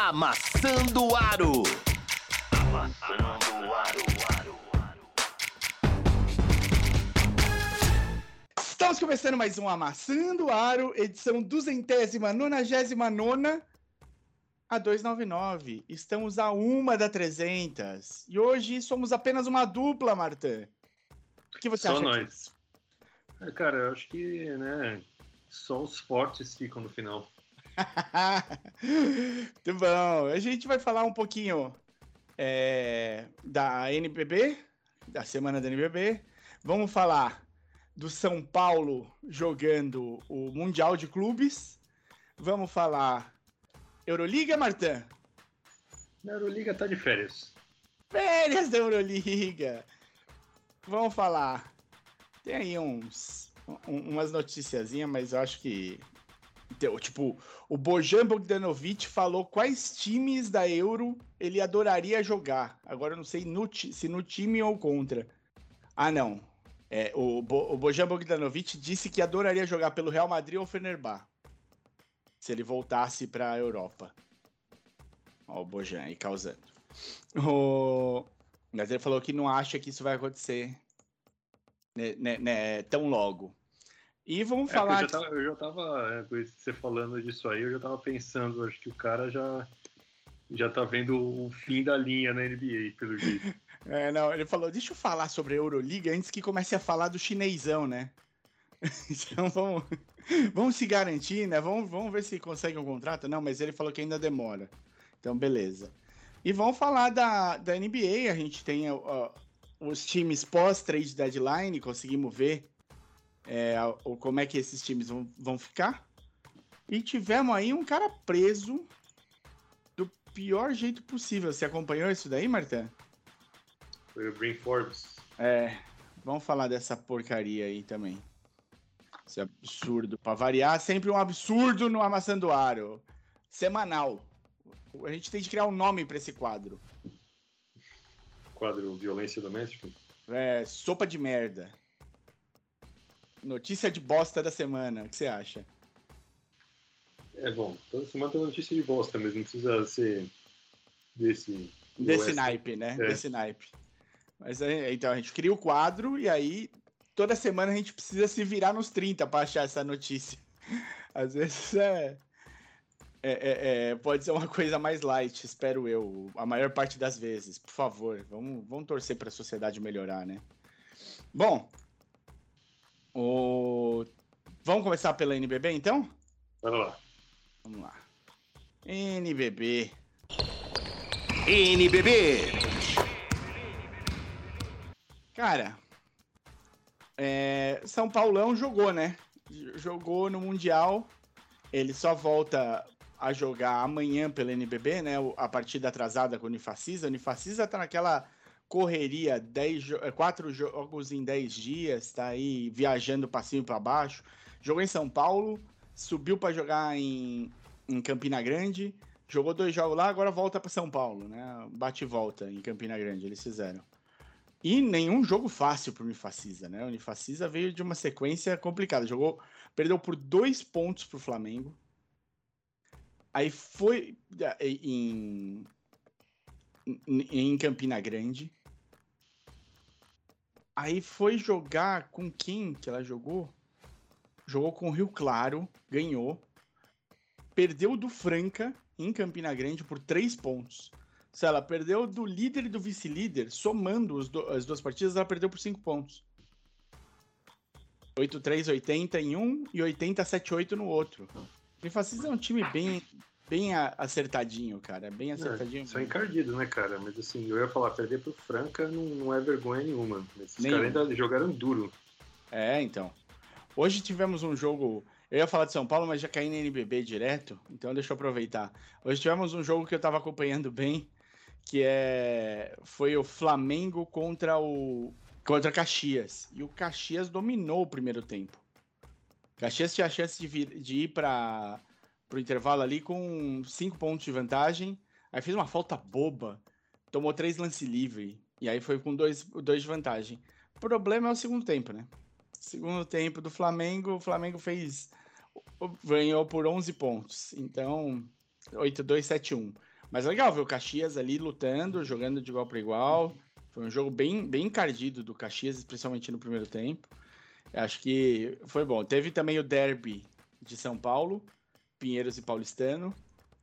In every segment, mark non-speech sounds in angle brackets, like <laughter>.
Amassando o Aro. Amassando o Aro. Estamos começando mais um Amassando o Aro, edição duzentésima, nonagésima nona, a 299. Estamos a uma da 300. E hoje somos apenas uma dupla, Martã. O que você Só acha? nós. É, cara, eu acho que, né, só os fortes ficam no final. <laughs> Muito bom. A gente vai falar um pouquinho é, da NBB, da semana da NBB. Vamos falar do São Paulo jogando o Mundial de Clubes. Vamos falar Euroliga, Martã? A Euroliga tá de férias. Férias da Euroliga. Vamos falar. Tem aí uns, um- umas noticiazinhas, mas eu acho que. Deu, Tipo, o Bojan Bogdanovic falou quais times da Euro ele adoraria jogar. Agora eu não sei no se no time ou contra. Ah, não. É, o, Bo, o Bojan Bogdanovic disse que adoraria jogar pelo Real Madrid ou Fenerbah. Se ele voltasse para a Europa. Ó, o Bojan aí causando. O... Mas ele falou que não acha que isso vai acontecer né, né, né, tão logo. E vamos É, falar. eu, já tava, eu já tava, é, você falando disso aí, eu já tava pensando, acho que o cara já, já tá vendo o fim da linha na NBA, pelo jeito. <laughs> É, não, ele falou, deixa eu falar sobre a Euroliga antes que comece a falar do chinesão, né? <laughs> Então vamos, vamos se garantir, né? Vamos, vamos ver se consegue um contrato. Não, mas ele falou que ainda demora. Então, beleza. E vamos falar da, da NBA. A gente tem ó, os times pós-trade deadline, conseguimos ver é, o, como é que esses times vão, vão ficar. E tivemos aí um cara preso do pior jeito possível. Você acompanhou isso daí, Marta? Foi o Green Forbes. É, vamos falar dessa porcaria aí também. Esse absurdo. Pra variar, sempre um absurdo no Amassando Aro. Semanal. A gente tem que criar um nome pra esse quadro. Quadro Violência Doméstica. É, sopa de merda. Notícia de bosta da semana. O que você acha? É bom, toda semana tem notícia de bosta, mas não precisa ser desse. Desse naipe, né? É. Desse naipe. Mas aí, então a gente cria o quadro e aí toda semana a gente precisa se virar nos 30 pra achar essa notícia. <laughs> Às vezes é, é- é- é- pode ser uma coisa mais light, espero eu, a maior parte das vezes. Por favor, vamos, vamos torcer pra sociedade melhorar, né? Bom, o... vamos começar pela NBB então? Bora lá. Vamos lá. NBB. NBB. Cara, é, São Paulão jogou, né? Jogou no Mundial. Ele só volta a jogar amanhã pela NBB, né? A partida atrasada com o Unifacisa. O Unifacisa tá naquela correria, 10 jo- eh, quatro jogos em 10 dias, tá aí viajando pra cima e pra baixo. Jogou em São Paulo, subiu pra jogar em, em Campina Grande, jogou dois jogos lá, agora volta pra São Paulo, né? Bate e volta em Campina Grande, eles fizeram. E nenhum jogo fácil pro Unifacisa, né? O Unifacisa veio de uma sequência complicada. Jogou, perdeu por dois pontos pro Flamengo. Aí foi em, em, em Campina Grande. Aí foi jogar com quem que ela jogou? Jogou com o Rio Claro, ganhou. Perdeu do Franca em Campina Grande por três pontos. Se ela perdeu do líder e do vice-líder, somando do- as duas partidas, ela perdeu por 5 pontos. 8-3, 80 em um e 80, 7-8 no outro. O Unifacisa é um time bem, bem acertadinho, cara. Bem acertadinho. É, só encardido, né, cara? Mas assim, eu ia falar, perder pro Franca não, não é vergonha nenhuma. Esses Nenhuma. caras ainda jogaram duro. É, então. Hoje tivemos um jogo. Eu ia falar de São Paulo, mas já caí na NBB direto, então deixa eu aproveitar. Hoje tivemos um jogo que eu tava acompanhando bem, que é foi o Flamengo contra o contra Caxias. E o Caxias dominou o primeiro tempo. Caxias tinha a chance de, vir- de ir para o intervalo ali com cinco pontos de vantagem. Aí fez uma falta boba, tomou três lance livre. E aí foi com dois, dois de vantagem. O problema é o segundo tempo, né? Segundo tempo do Flamengo, o Flamengo fez. ganhou por 11 pontos. Então, 8-2, 7-1. Mas legal ver o Caxias ali lutando, jogando de igual para igual. Foi um jogo bem, bem encardido do Caxias, especialmente no primeiro tempo. Acho que foi bom. Teve também o derby de São Paulo, Pinheiros e Paulistano.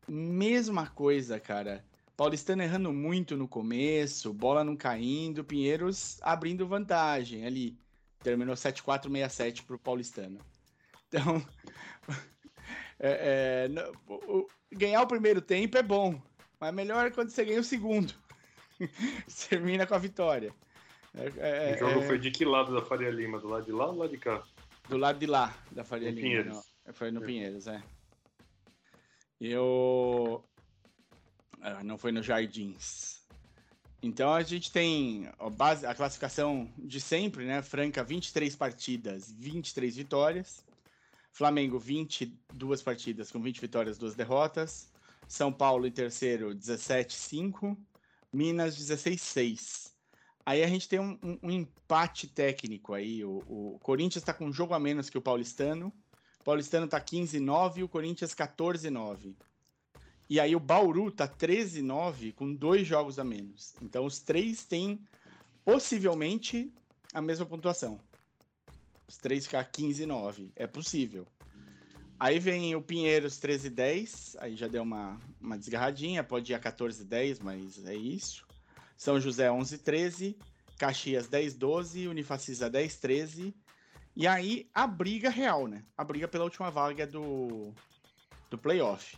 Mesma coisa, cara. Paulistano errando muito no começo, bola não caindo, Pinheiros abrindo vantagem ali. Terminou 7-4-6-7 pro Paulistano. Então, <laughs> é, é, o, ganhar o primeiro tempo é bom, mas melhor é quando você ganha o segundo. <laughs> termina com a vitória. É, é, o jogo é. foi de que lado da Faria Lima? Do lado de lá ou do lado de cá? Do lado de lá, da Faria Lima. Pinheiros. Não, foi no Pinheiros, é. Eu. Ah, não foi no Jardins. Então a gente tem a, base, a classificação de sempre, né? Franca, 23 partidas, 23 vitórias. Flamengo, 22 partidas com 20 vitórias, 2 derrotas. São Paulo em terceiro, 17-5. Minas, 16-6. Aí a gente tem um, um, um empate técnico aí. O, o Corinthians está com um jogo a menos que o Paulistano. Paulistano está 15-9 e o Corinthians 14-9. E aí o Bauru tá 13-9 com dois jogos a menos. Então os três têm possivelmente a mesma pontuação. Os três ficar 15 e 9. É possível. Aí vem o Pinheiros 13 e 10. Aí já deu uma, uma desgarradinha. Pode ir a 14 e 10, mas é isso. São José 11 e 13. Caxias 10 12. Unifacisa 10 13. E aí a briga real, né? A briga pela última vaga do, do playoff.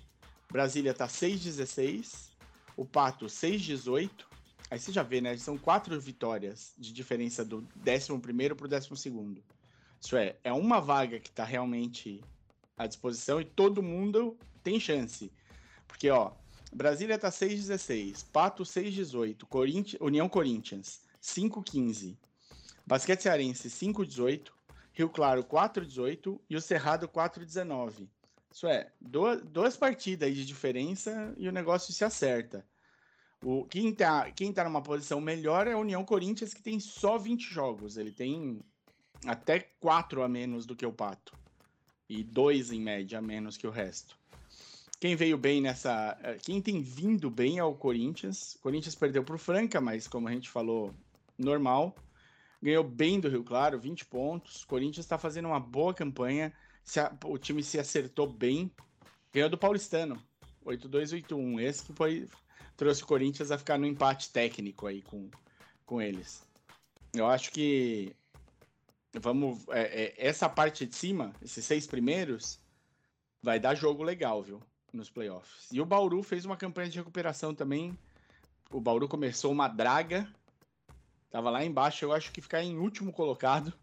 Brasília tá 6 16. O Pato 6 18. Aí você já vê, né? São quatro vitórias de diferença do 11 para o 12. Isso é, é uma vaga que está realmente à disposição e todo mundo tem chance. Porque, ó, Brasília tá 6,16, Pato 6,18, Corinthians, União Corinthians 5,15, Basquete Cearense 5,18, Rio Claro 4,18 e o Cerrado 4,19. Isso é, duas, duas partidas de diferença e o negócio se acerta. O, quem, tá, quem tá numa posição melhor é a União Corinthians, que tem só 20 jogos. Ele tem até quatro a menos do que o Pato. E dois em média a menos que o resto. Quem veio bem nessa. Eh, quem tem vindo bem é o Corinthians. O Corinthians perdeu para o Franca, mas como a gente falou, normal. Ganhou bem do Rio Claro, 20 pontos. Corinthians está fazendo uma boa campanha. o time se acertou bem. Ganhou do Paulistano, 8-2-8-1. Esse que foi, trouxe o Corinthians a ficar no empate técnico aí com, com eles. Eu acho que vamos. É, é, essa parte de cima, esses seis primeiros, vai dar jogo legal, viu? Nos playoffs. E o Bauru fez uma campanha de recuperação também. O Bauru começou uma draga. Tava lá embaixo, eu acho que ficar em último colocado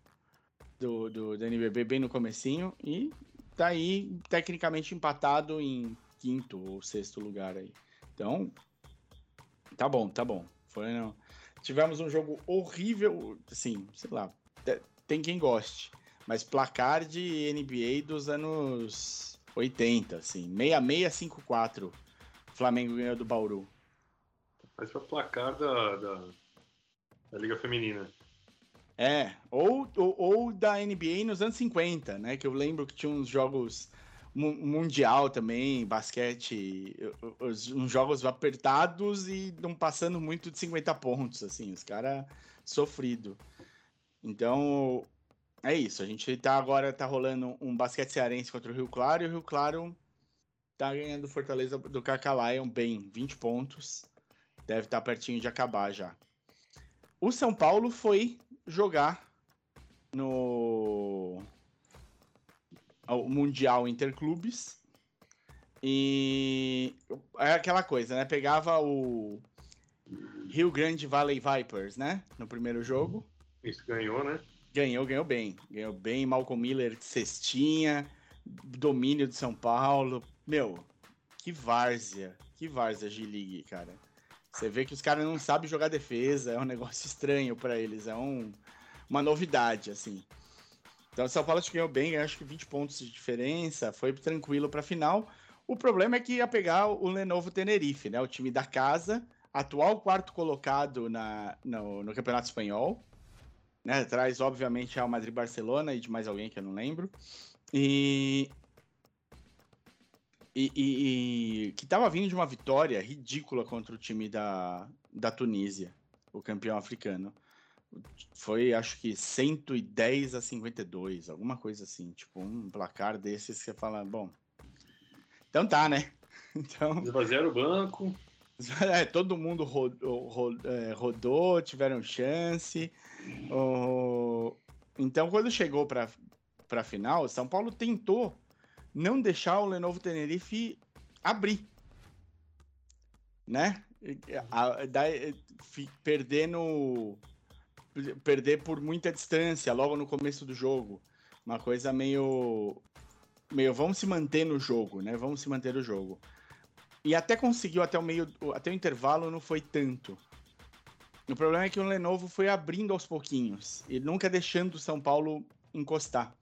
do, do, do NBB bem no comecinho. E tá aí, tecnicamente, empatado em quinto ou sexto lugar aí. Então, tá bom, tá bom. Foi, não. Tivemos um jogo horrível, assim, sei lá, tem quem goste. Mas placar de NBA dos anos 80, assim. 6654. Flamengo ganhou do Bauru. Mas foi placar da, da, da, Liga Feminina. É, ou, ou, ou, da NBA nos anos 50, né? Que eu lembro que tinha uns jogos mundial também, basquete, uns jogos apertados e não passando muito de 50 pontos, assim, os caras sofrido. Então, é isso. A gente tá agora tá rolando um basquete cearense contra o Rio Claro e o Rio Claro tá ganhando Fortaleza do Cacalion bem, 20 pontos. Deve estar tá pertinho de acabar já. O São Paulo foi jogar no Mundial Interclubes e é aquela coisa, né? Pegava o Rio Grande Valley Vipers, né? No primeiro jogo. Isso ganhou, né? Ganhou, ganhou bem. Ganhou bem. Malcolm Miller de cestinha, domínio de São Paulo. Meu, que várzea. Que várzea G-League, cara. Você vê que os caras não sabem jogar defesa, é um negócio estranho para eles, é um, uma novidade, assim. Então, o São Paulo ganhou bem, acho que 20 pontos de diferença, foi tranquilo para final. O problema é que ia pegar o Lenovo Tenerife, né? O time da casa, atual quarto colocado na, no, no Campeonato Espanhol, né? Traz, obviamente, Real Madrid Barcelona e de mais alguém que eu não lembro. E. e, e, e que estava vindo de uma vitória ridícula contra o time da, da Tunísia, o campeão africano. Foi, acho que 110 a 52, alguma coisa assim, tipo um placar desses que você fala, bom, então tá, né? <laughs> Então, Esvaziaram o banco. <laughs> é, todo mundo rodou, rodou, é, rodou tiveram chance. Então, quando chegou para a final, São Paulo tentou não deixar o Lenovo Tenerife abrir, né? A- da- perdendo perder por muita distância logo no começo do jogo, uma coisa meio meio vamos se manter no jogo, né? Vamos se manter no jogo. E até conseguiu até o meio, até o intervalo não foi tanto. O problema é que o Lenovo foi abrindo aos pouquinhos e nunca deixando o São Paulo encostar.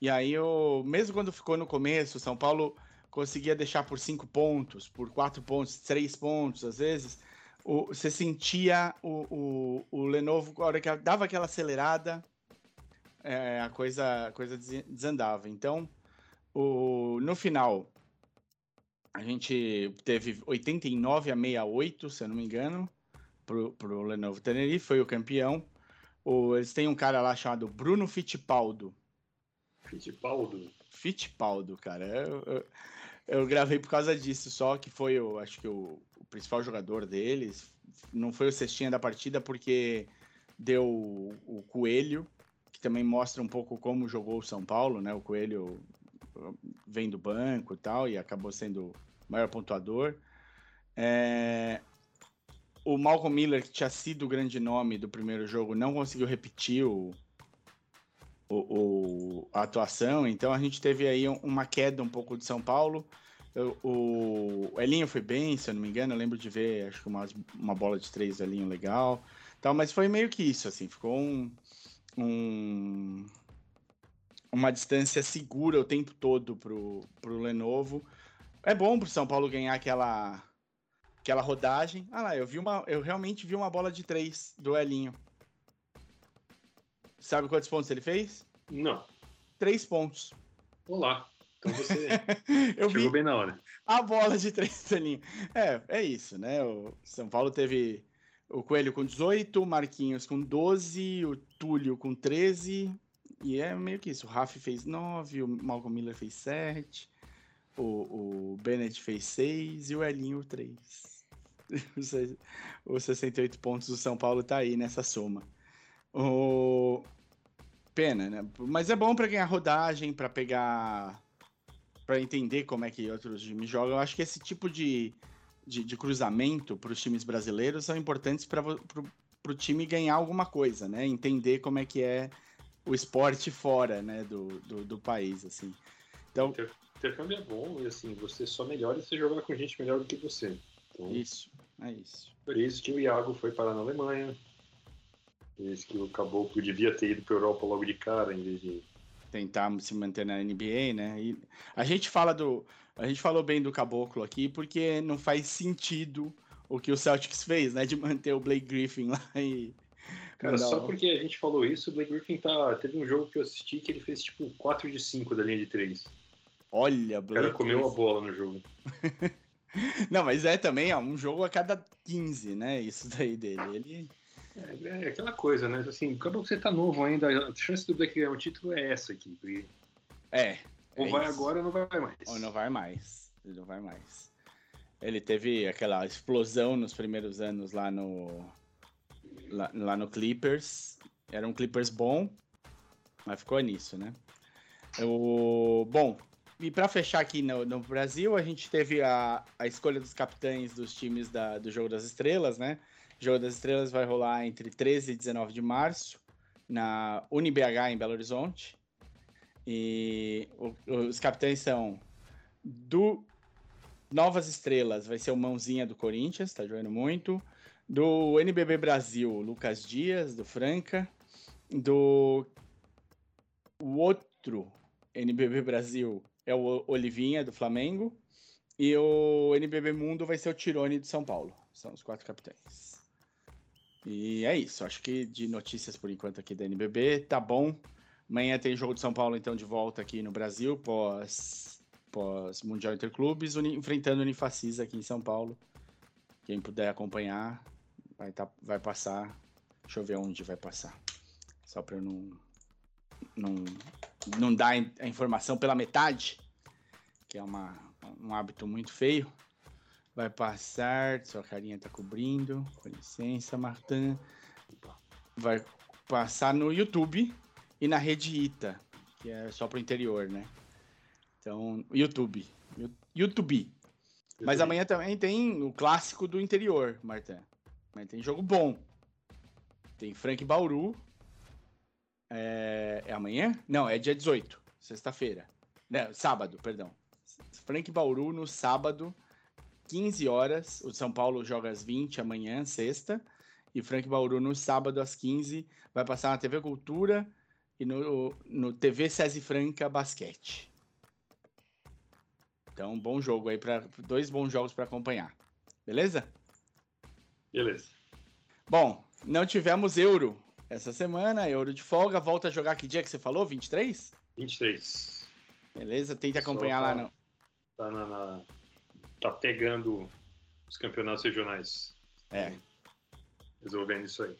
E aí, o, mesmo quando ficou no começo, São Paulo conseguia deixar por cinco pontos, por quatro pontos, três pontos, às vezes. O, você sentia o, o, o Lenovo, a hora que dava aquela acelerada, é, a coisa, a coisa des- desandava. Então, o, no final, a gente teve 89 a 68, se eu não me engano, pro, pro Lenovo Tenerife, foi o campeão. O, eles têm um cara lá chamado Bruno Fittipaldo. Fittipaldo. Fittipaldo, cara. Eu, eu, eu gravei por causa disso, só que foi, o, acho que o, o principal jogador deles. Não foi o cestinha da partida, porque deu o, o Coelho, que também mostra um pouco como jogou o São Paulo, né? O Coelho uh, vem do banco e tal, e acabou sendo o maior pontuador. É, O Malcolm Miller, que tinha sido o grande nome do primeiro jogo, não conseguiu repetir o, o, o- a atuação, então a gente teve aí um- uma queda um pouco de São Paulo. O, o Elinho foi bem, se eu não me engano, eu lembro de ver, acho que umas- uma bola de três Elinho legal, tal, mas foi meio que isso, assim, ficou um, um- uma distância segura o tempo todo pro, pro Lenovo. É bom pro São Paulo ganhar aquela aquela rodagem. Ah lá, eu vi uma, eu realmente vi uma bola de três do Elinho. Sabe quantos pontos ele fez? Não. Três pontos. Olá. Então você <laughs> Eu chegou vi bem na hora. a bola de três <laughs> ali. É, é isso, né? O São Paulo teve o Coelho com 18, o Marquinhos com 12, o Túlio com 13. E é meio que isso. O Rafa fez 9, o Malcolm Miller fez 7, o, o Bennett fez 6 e o Elinho 3. <laughs> Os se- Os 68 pontos do São Paulo tá aí nessa soma. O... Pena, né? Mas é bom para ganhar rodagem, para pegar para entender como é que outros times jogam. Eu acho que esse tipo de, de, de cruzamento para os times brasileiros são importantes para o time ganhar alguma coisa, né? Entender como é que é o esporte fora, né, do, do, do país, assim. Então, Intercâmbio é bom e assim, você só melhora se você jogar com gente melhor do que você. Então, isso, é isso. por isso que o Iago foi parar na Alemanha. Isso que o Caboclo devia ter ido para Europa logo de cara, em vez de. Tentar se manter na NBA, né? E a gente fala do. A gente falou bem do Caboclo aqui porque não faz sentido o que o Celtics fez, né? De manter o Blake Griffin lá e. Cara, só o- porque a gente falou isso, o Blake Griffin tá. Teve um jogo que eu assisti que ele fez tipo 4 de 5 da linha de 3. Olha, O Blake cara comeu a bola no jogo. <laughs> Não, mas é também ó, um jogo a cada 15, né? Isso daí dele. Ele. É, é aquela coisa, né? Assim, que você tá novo ainda, a chance do Blake ganhar um título é essa aqui. porque É. Ou é vai isso. agora ou não vai mais. Ou não vai mais. Ele não vai mais. Ele teve aquela explosão nos primeiros anos lá no. Lá, lá no Clippers. Era um Clippers bom, mas ficou nisso, né? O, bom, e para fechar aqui no, no Brasil, a gente teve a, a escolha dos capitães dos times da, do Jogo das Estrelas, né? O Jogo das Estrelas vai rolar entre 13 e 19 de março, na UniBH em Belo Horizonte. E o- os capitães são do Novas Estrelas, vai ser o Mãozinha do Corinthians, tá jogando muito. Do NBB Brasil, Lucas Dias, do Franca. Do o outro NBB Brasil é o Olivinha, do Flamengo. E o NBB Mundo vai ser o Tirone de São Paulo. São os quatro capitães. E é isso. Acho que de notícias por enquanto aqui da NBB, tá bom. Amanhã tem jogo de São Paulo, então, de volta aqui no Brasil, pós, pós Mundial Interclubes, uni, enfrentando o Unifacisa aqui em São Paulo. Quem puder acompanhar, vai, tá, vai passar. Deixa eu ver onde vai passar. Só para eu não, não, não dar a informação pela metade, que é uma, um hábito muito feio. Vai passar, sua carinha tá cobrindo. Com licença, Martin. Vai passar no YouTube e na rede Ita, que é só pro interior, né? Então, YouTube. YouTube. Mas amanhã também tem o clássico do interior, Martin. Mas tem jogo bom. Tem Frank Bauru. É, é amanhã? Não, é dia 18, sexta-feira. Sábado, perdão. Frank Bauru no sábado, 15 horas. O São Paulo joga às 20 amanhã, sexta. E Frank Bauru no sábado às 15 vai passar na TV Cultura e no, no TV Cesi Franca Basquete. Então, bom jogo aí para dois bons jogos para acompanhar. Beleza? Beleza. Bom, não tivemos Euro essa semana, Euro de folga. Volta a jogar que dia que você falou? 23? 23. Beleza? Tenta acompanhar tá, lá no. Tá, na, na, tá pegando os campeonatos regionais. É. Resolvendo isso aí.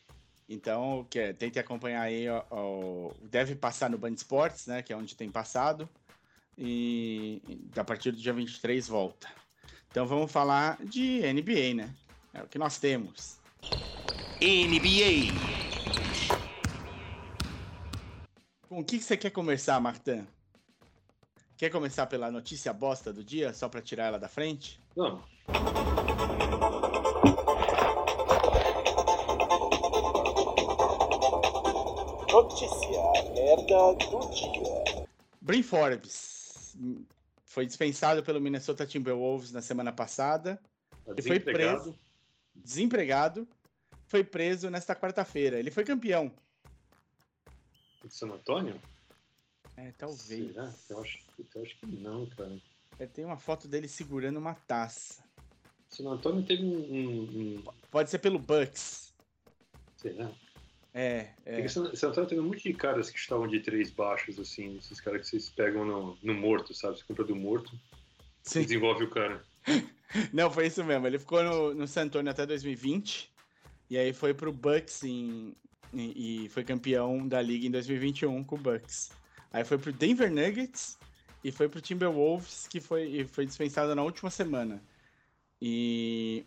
Então, que é, tente acompanhar aí. Ó, ó, deve passar no Band Esportes, né? Que é onde tem passado. E a partir do dia 23 volta. Então vamos falar de NBA, né? É o que nós temos. NBA. Com o que, que você quer começar, Martin? Quer começar pela notícia bosta do dia, só para tirar ela da frente? Vamos. Notícia merda do dia. Brin Forbes foi dispensado pelo Minnesota Timberwolves na semana passada. Tá Ele foi desempregado. preso, desempregado, foi preso nesta quarta-feira. Ele foi campeão. De San Antônio? É, talvez. Será? Eu acho, eu acho que não, cara. É, tem uma foto dele segurando uma taça. San Antônio teve um. um, um Pode ser pelo Bucks. será? É, É. é. que San Antônio teve um monte de caras que estavam de três baixos, assim. Esses caras que vocês pegam no, no morto, sabe? Você compra do morto e Sim. desenvolve o cara. <laughs> Não, foi isso mesmo. Ele ficou no, no San Antonio até 2020. E aí foi pro Bucks em- e, e foi campeão da liga em 2021 com o Bucks. Aí foi pro Denver Nuggets e foi pro Timberwolves, que foi, foi dispensado na última semana. E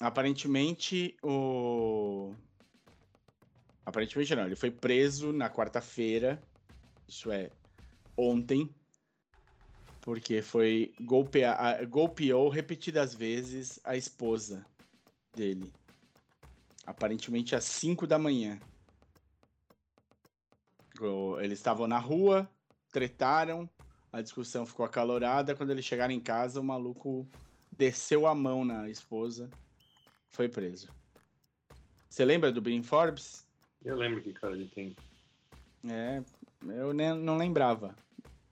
aparentemente o. Aparentemente não, ele foi preso na quarta-feira, isso é, ontem, porque foi golpear, golpeou repetidas vezes a esposa dele. Aparentemente às 5 da manhã. Eles estavam na rua, tretaram, a discussão ficou acalorada. Quando eles chegaram em casa, o maluco desceu a mão na esposa, foi preso. Você lembra do Brin Forbes? Eu lembro que cara ele tem. É, eu nem, não lembrava.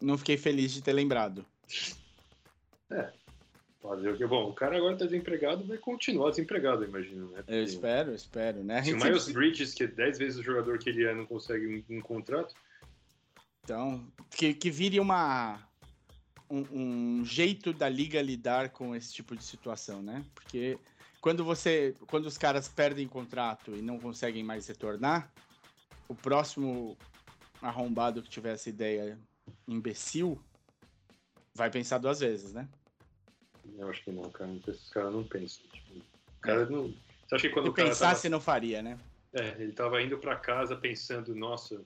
Não fiquei feliz de ter lembrado. Fazer o que? Bom, o cara agora tá desempregado, vai continuar desempregado, eu imagino, né? Eu Porque espero, eu espero, né? Se o Miles sempre- Bridges, que é 10 vezes o jogador que ele é, não consegue um, um contrato, Então, que, que vire uma um, um jeito da liga lidar com esse tipo de situação, né? Porque quando você, quando os caras perdem contrato e não conseguem mais retornar, o próximo arrombado que tiver essa ideia imbecil vai pensar duas vezes, né? Eu acho que não, cara. Esses caras não pensam. Tipo, o cara não. Você acha que quando Se o cara pensasse, tava, não faria, né? é, ele tava indo pra casa pensando, nossa,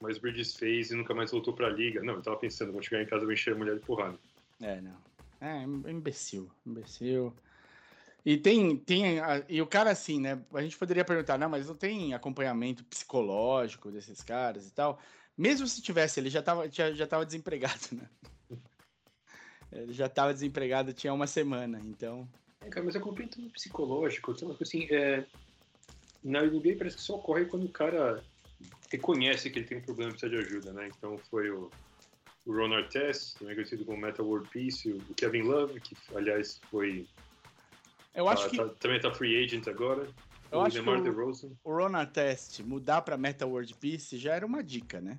mas Bridges fez e nunca mais voltou pra liga. Não, ele tava pensando, vou chegar em casa e vou encher a mulher de porrada. É, não. É, imbecil, imbecil. E tem, tem, e o cara assim, né? A gente poderia perguntar, não, mas não tem acompanhamento psicológico desses caras e tal. Mesmo se tivesse, ele já tava, já, já tava desempregado, <laughs> né? Ele já tava desempregado tinha uma semana, então. É, cara, mas é completamente psicológico. Uma coisa assim, é, na NBA parece que só ocorre quando o cara reconhece que ele tem um problema e precisa de ajuda, né? Então foi o, o Ron Artest, também conhecido como Metal World Peace, o o Kevin Love, que aliás foi Eu acho tá- que, tá- também tá free agent agora. eu o acho que DeMar o, DeRozan. o Ronan Test mudar pra Meta World Peace já era uma dica, né?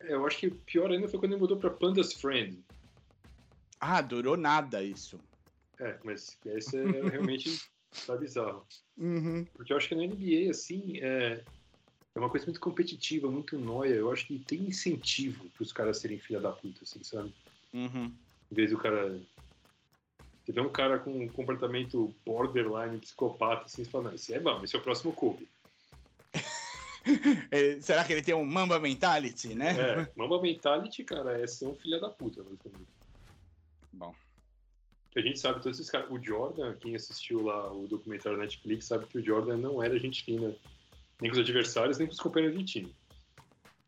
É, eu acho que pior ainda foi quando ele mudou pra Pandas Friend. Ah, durou nada isso. É, mas esse é <laughs> realmente tá bizarro. Uhum. Porque eu acho que na NBA, assim, é, é uma coisa muito competitiva, muito noia. Eu acho que tem incentivo pros caras serem filha da puta, assim, sabe? Uhum. Em vez do cara. Você vê um cara com um comportamento borderline, psicopata, assim, você fala, não, esse é bom, esse é o próximo Kobe. <laughs> É, será que ele tem um Mamba Mentality, né? É, Mamba Mentality, cara, é ser um filho da puta, basicamente. Bom. A gente sabe, todos esses caras. O Jordan, quem assistiu lá o documentário Netflix, sabe que o Jordan não era gente fina, nem com os adversários, nem com os companheiros de time.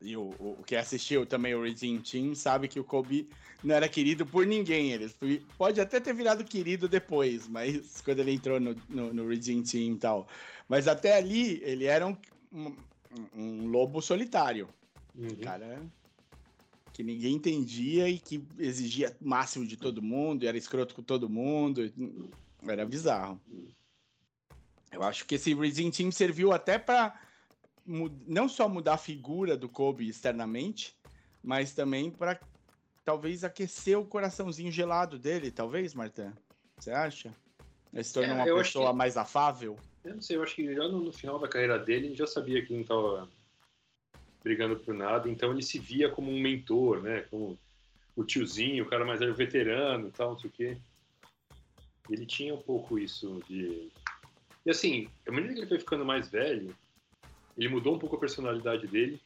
E o, o, que assistiu também o Redeem Team sabe que o Kobe não era querido por ninguém. Ele foi- pode até ter virado querido depois, mas quando ele entrou no, no, no Team e tal. Mas até ali, ele era um, um, um lobo solitário. Uhum. cara que ninguém entendia e que exigia o máximo de todo mundo, e era escroto com todo mundo, era bizarro. Eu acho que esse Redeem Team serviu até para não só mudar a figura do Kobe externamente, mas também para talvez aquecer o coraçãozinho gelado dele, talvez, Martin? Você acha? Ele se tornou É, uma pessoa que- mais afável? Eu não sei, eu acho que já no, no final da carreira dele, ele já sabia que não estava brigando por nada, então ele se via como um mentor, né? Como o tiozinho, o cara mais velho, veterano tal, não sei o quê. Ele tinha um pouco isso de. E assim, à medida que ele foi ficando mais velho, ele mudou um pouco a personalidade dele,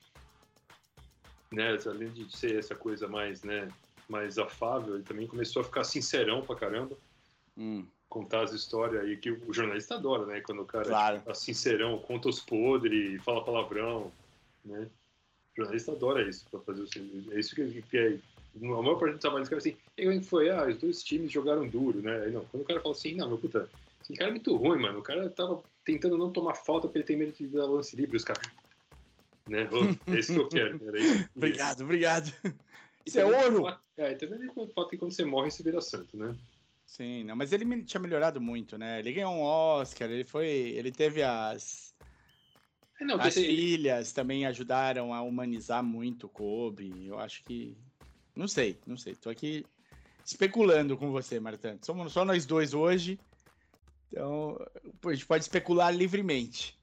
né? Além de ser essa coisa mais, né? Mais afável, ele também começou a ficar sincerão pra caramba Hum, contar as histórias aí que o jornalista adora, né? Quando o cara Claro. é sincerão, conta os podres, fala palavrão, né? O jornalista adora isso para fazer o serviço. É isso que, que é. A maior parte do trabalho dos caras assim, e como foi? Ah, os dois times jogaram duro, né? Aí não, quando o cara fala assim, não, meu puta, esse cara é muito ruim, mano. O cara tava tentando não tomar falta porque ele tem medo de dar lance livre, os caras. Né? É isso que eu quero. Era isso. <laughs> obrigado, obrigado. Isso é ouro! É, e também que quando você morre, você vira santo, né? Sim, não, mas ele tinha melhorado muito, né? Ele ganhou um Oscar, ele foi. Ele teve as. É, não, As filhas também ajudaram a humanizar muito o Kobe. Eu acho que. Não sei, não sei. Tô aqui especulando com você, Martã. Somos só nós dois hoje. Então, a gente pode especular livremente.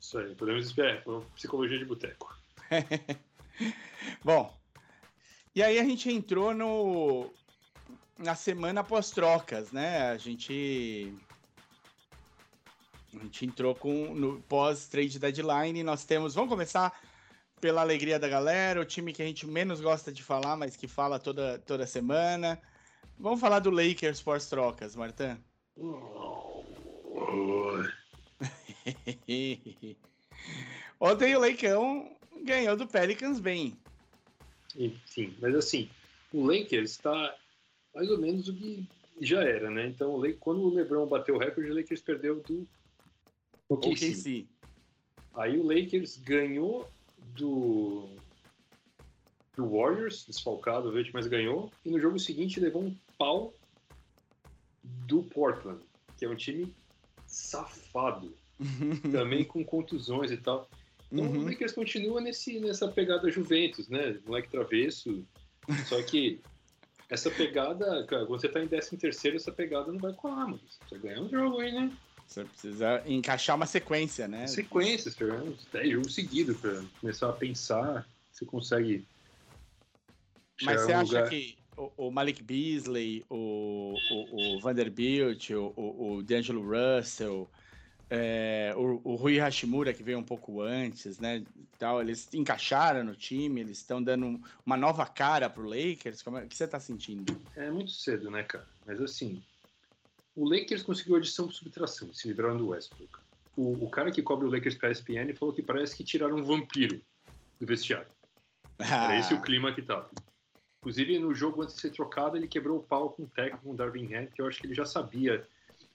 Isso aí, podemos esperar. Foi uma psicologia de boteco. <laughs> Bom, e aí a gente entrou no na semana após trocas, né? A gente a gente entrou com no pós trade deadline, nós temos, vamos começar pela alegria da galera, o time que a gente menos gosta de falar, mas que fala toda toda semana. Vamos falar do Lakers pós trocas, Martã. <laughs> Ontem o Leicão ganhou do Pelicans bem. Enfim, mas assim, o Lakers está mais ou menos o que já era, né? Então, o Lakers, quando o LeBron bateu o recorde, o Lakers perdeu do OKC. Aí o Lakers ganhou do do Warriors, desfalcado, veio, mas ganhou. E no jogo seguinte levou um pau do Portland, que é um time safado, <laughs> também com contusões e tal. Então o Uhum. Lakers continua nesse, nessa pegada Juventus, né? Moleque travesso. Só que essa pegada, cara, quando você tá em 13 terceiro, essa pegada não vai colar, mano. Você precisa ganhar um jogo aí, né? Você precisa encaixar uma sequência, né? Sequências, pegar uns 10 jogos seguidos pra começar a pensar. Você consegue. Mas você num acha lugar- que o, o Malik Beasley, o, o, o Vanderbilt, o, o, o D'Angelo Russell, é, o, o Rui Hashimura, que veio um pouco antes, né? Tal, eles encaixaram no time, eles estão dando um- uma nova cara pro Lakers. Como é, o que você tá sentindo? É muito cedo, né, cara? Mas assim, o Lakers conseguiu adição por subtração, se livraram do Westbrook. O, o cara que cobre o Lakers pra ESPN falou que parece que tiraram um vampiro do vestiário. Era esse o clima que tava. Inclusive, no jogo antes de ser trocado, ele quebrou o pau com o técnico, com o Darvin Ham, que eu acho que ele já sabia.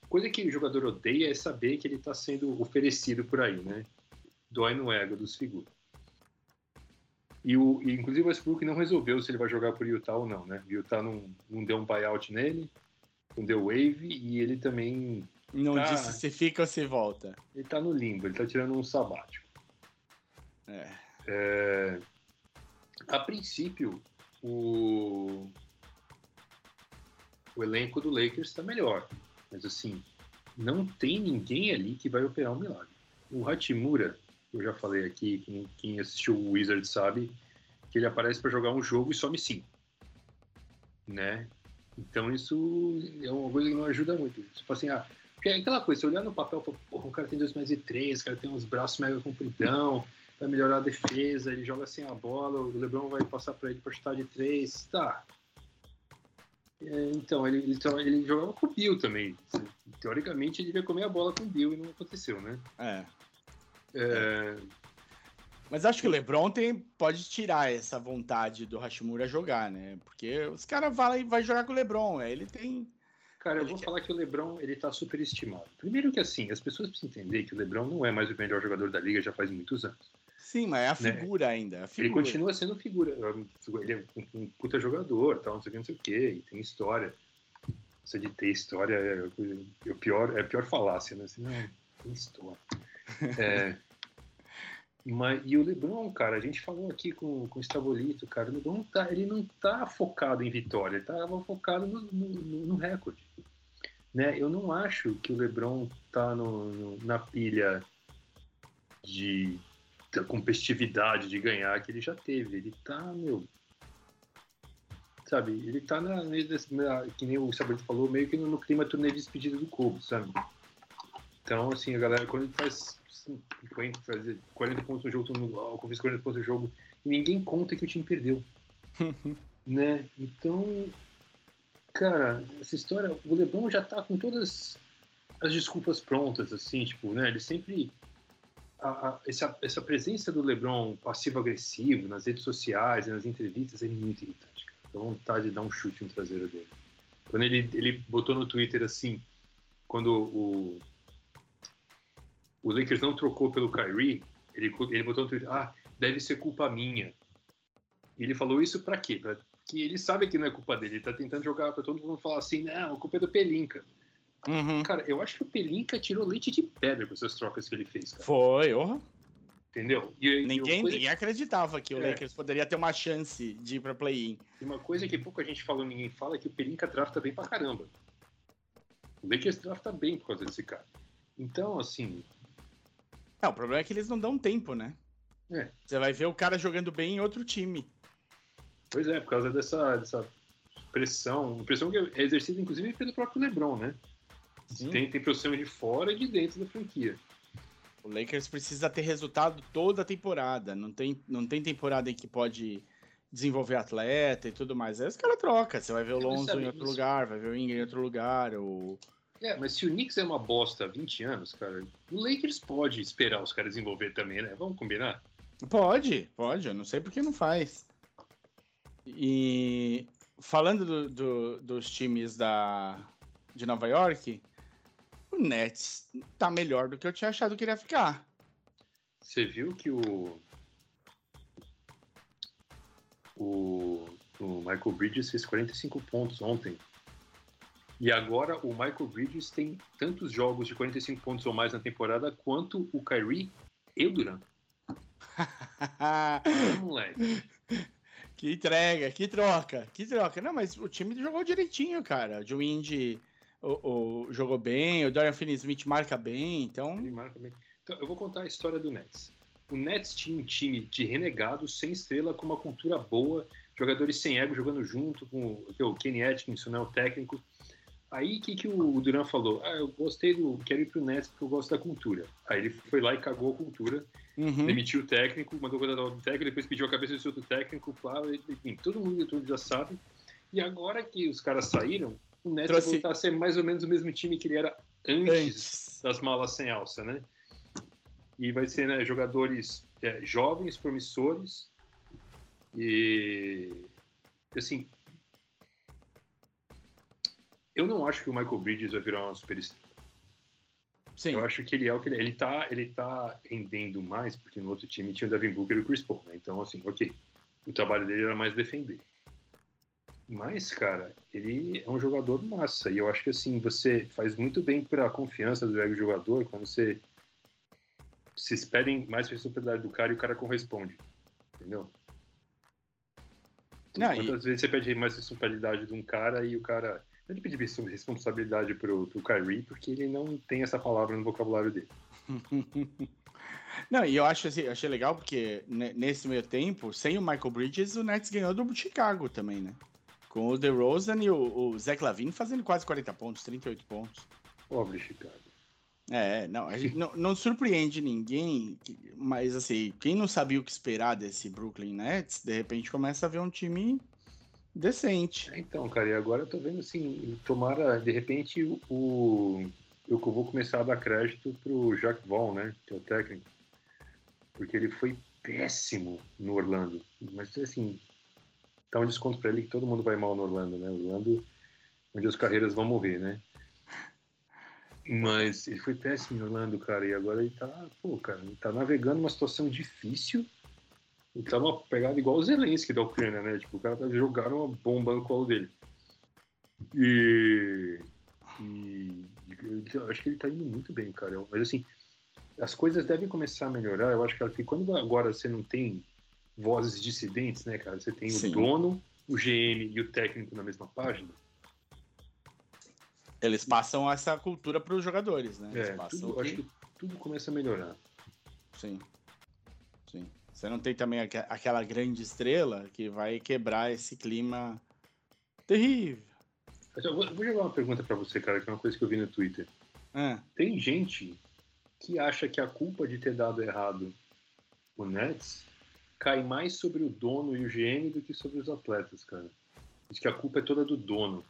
Coisa que o jogador odeia é saber que ele tá sendo oferecido por aí, né? Dói no ego dos figuras. E, o, e inclusive o Westbrook não resolveu se ele vai jogar por Utah ou não, né? Utah não, não deu um buyout nele, não deu wave, e ele também Não Tá. disse se fica ou se volta. ele tá no limbo, ele tá tirando um sabático. É. É, a princípio, o, o elenco do Lakers está melhor. Mas assim, não tem ninguém ali que vai operar um milagre. O Hachimura, eu já falei aqui, quem, quem assistiu o Wizard sabe que ele aparece para jogar um jogo e some cinco. Né? Então isso é uma coisa que não ajuda muito. Fala assim, ah, porque é aquela coisa, você olhar no papel, porra, o cara tem 2 mais e 3, o cara tem uns braços mega compridão, vai melhorar a defesa, ele joga sem a bola, o LeBron vai passar para ele para chutar de 3, tá. É, então, ele, ele, ele, jogava com o Bill também. Teoricamente, ele ia comer a bola com o Bill e não aconteceu, né? É. É, Mas acho que o LeBron tem, pode tirar essa vontade do Hashimura jogar, né? Porque os caras vai, vai jogar com o LeBron, né? ele tem. Cara, eu Ele vou falar que o LeBron, ele tá superestimado. Primeiro que assim, as pessoas precisam entender que o LeBron não é mais o melhor jogador da liga já faz muitos anos. Sim, mas é a Né? figura ainda. a Ele figura. continua sendo figura. Ele é um, um puta jogador, tal, não sei o que, não sei o que, e tem história. Isso de ter história é, é o pior, é a pior falácia, né? Assim, não, tem história. <laughs> É, mas, e o LeBron, cara, a gente falou aqui com, com o Estabolito, cara, o LeBron tá, ele não tá focado em vitória, ele tava focado no, no, no- recorde. Né? Eu não acho que o LeBron tá no, no- na pilha de da competitividade de ganhar que ele já teve. Ele tá, meu. Sabe, ele tá na, na- que nem o Sabrito falou, meio que no, no clima turnê de despedida do Kobe, sabe? Então, assim, a galera, quando ele faz 50, faz 40 pontos no jogo, todo mundo, ó, o Kobe fez 40 pontos no jogo, e ninguém conta que o time perdeu. <laughs> né? Então, cara, essa história, o LeBron já tá com todas as desculpas prontas, assim, tipo, né? Ele sempre a- a- essa, essa presença do LeBron passivo-agressivo nas redes sociais e nas entrevistas é muito irritante. Dá vontade de dar um chute no traseiro dele. Quando ele, ele botou no Twitter assim, quando o, o Lakers não trocou pelo Kyrie, ele, ele botou no Twitter, ah, deve ser culpa minha. E ele falou isso pra quê? Pra que ele sabe que não é culpa dele. Ele tá tentando jogar pra todo mundo falar assim, não, a culpa é do Pelinka. Uhum. Cara, eu acho que o Pelinka tirou leite de pedra com essas trocas que ele fez, cara. Foi, orra. Entendeu? E, Ninguém, coisa- ninguém acreditava que o É. Lakers poderia ter uma chance de ir pra play-in. E uma coisa que pouca gente falou, ninguém fala, é que o Pelinka drafta bem pra caramba. O Lakers drafta bem por causa desse cara. Então, assim, É, o problema é que eles não dão tempo, né? É. Você vai ver o cara jogando bem em outro time. pois é, por causa dessa, dessa pressão, pressão que é exercida inclusive pelo próprio LeBron, né? Sim. Tem, tem pressão de fora e de dentro da franquia. O Lakers precisa ter resultado toda a temporada. Não tem, não tem temporada em que pode desenvolver atleta e tudo mais. Aí os caras trocam. Você vai ver o Lonzo em outro isso- lugar, vai ver o Ingram em outro lugar. O... É, mas se o Knicks é uma bosta há 20 anos, cara, o Lakers pode esperar os caras desenvolver também, né? Vamos combinar? Pode, pode. Eu não sei por que não faz. E falando do- do- dos times da, de Nova York, o Nets tá melhor do que eu tinha achado que ele ia ficar. Você viu que o. O, o Michael Bridges fez 45 pontos ontem. E agora o Michael Bridges tem tantos jogos de 45 pontos ou mais na temporada quanto o Kyrie e o Durant. <laughs> É, moleque. que entrega, que troca, que troca. Não, mas o time jogou direitinho, cara. O Joe Indy o, o- jogou bem, o Dorian Finney-Smith marca bem, então... Ele marca bem. Então, eu vou contar a história do Nets. O Nets tinha um time de renegados, sem estrela, com uma cultura boa, jogadores sem ego jogando junto, com o- o Kenny Atkinson, né, o técnico. Aí o que, que o Duran falou? Ah, eu gostei do. Quero ir pro Nets porque eu gosto da cultura. Aí ele foi lá e cagou a cultura, Uhum. demitiu o técnico, mandou o técnico, depois pediu a cabeça do outro técnico, pá, enfim, todo mundo todo já sabe. E agora que os caras saíram, o Nets Trouxe- vai voltar a ser mais ou menos o mesmo time que ele era antes Antes. das malas sem alça, né? E vai ser né, jogadores é, jovens, promissores e assim, eu não acho que o Michael Bridges vai virar uma superestrela. Sim. Eu acho que ele é o que ele, ele tá, ele tá rendendo mais porque no outro time tinha o Devin Booker e o Chris Paul, né? Então assim, ok, o trabalho dele era mais defender. Mas, cara, ele é um jogador massa. E eu acho que, assim, você faz muito bem para a confiança do ego jogador quando você se espera em mais responsabilidade do cara e o cara corresponde. Entendeu? Não, e- Quantas vezes você pede mais responsabilidade de um cara e o cara. Ele pedir responsabilidade pro, pro Kyrie, porque ele não tem essa palavra no vocabulário dele. <laughs> Não, e eu acho assim, eu achei legal porque ne- nesse meio tempo, sem o Michael Bridges, o Nets ganhou do Chicago também, né? Com o DeRozan e o, o Zach Lavine fazendo quase 40 pontos, 38 pontos. Pobre Chicago. É, não, não, não surpreende ninguém, mas assim, quem não sabia o que esperar desse Brooklyn Nets, de repente começa a ver um time decente. É, Então, cara, e agora eu tô vendo assim, tomara, de repente, o. Eu que vou começar a dar crédito pro Jacques Vaughn, né? Que é o técnico. Porque ele foi péssimo no Orlando. Mas assim, dá um desconto pra ele que todo mundo vai mal no Orlando, né? Orlando, onde as carreiras vão morrer, né? Mas ele foi péssimo em Orlando, cara, e agora ele tá, pô, cara, ele tá navegando uma situação difícil. Ele tá numa pegada igual o Zelensky da Ucrânia, né? Tipo, o cara tá jogando uma bomba no colo dele. E. E. Eu acho que ele tá indo muito bem, cara. Mas assim, as coisas devem começar a melhorar. Eu acho que que quando agora você não tem vozes dissidentes, né, cara? Você tem Sim. o dono, o GM e o técnico na mesma página. Eles passam essa cultura para os jogadores, né? É, tudo, que- acho que tudo começa a melhorar. Sim. Você não tem também aque- aquela grande estrela que vai quebrar esse clima terrível. Eu vou, vou jogar uma pergunta pra você, cara, que é uma coisa que eu vi no Twitter. Ah, Tem gente que acha que a culpa de ter dado errado o Nets cai mais sobre o dono e o GM do que sobre os atletas, cara. Diz que a culpa é toda do dono.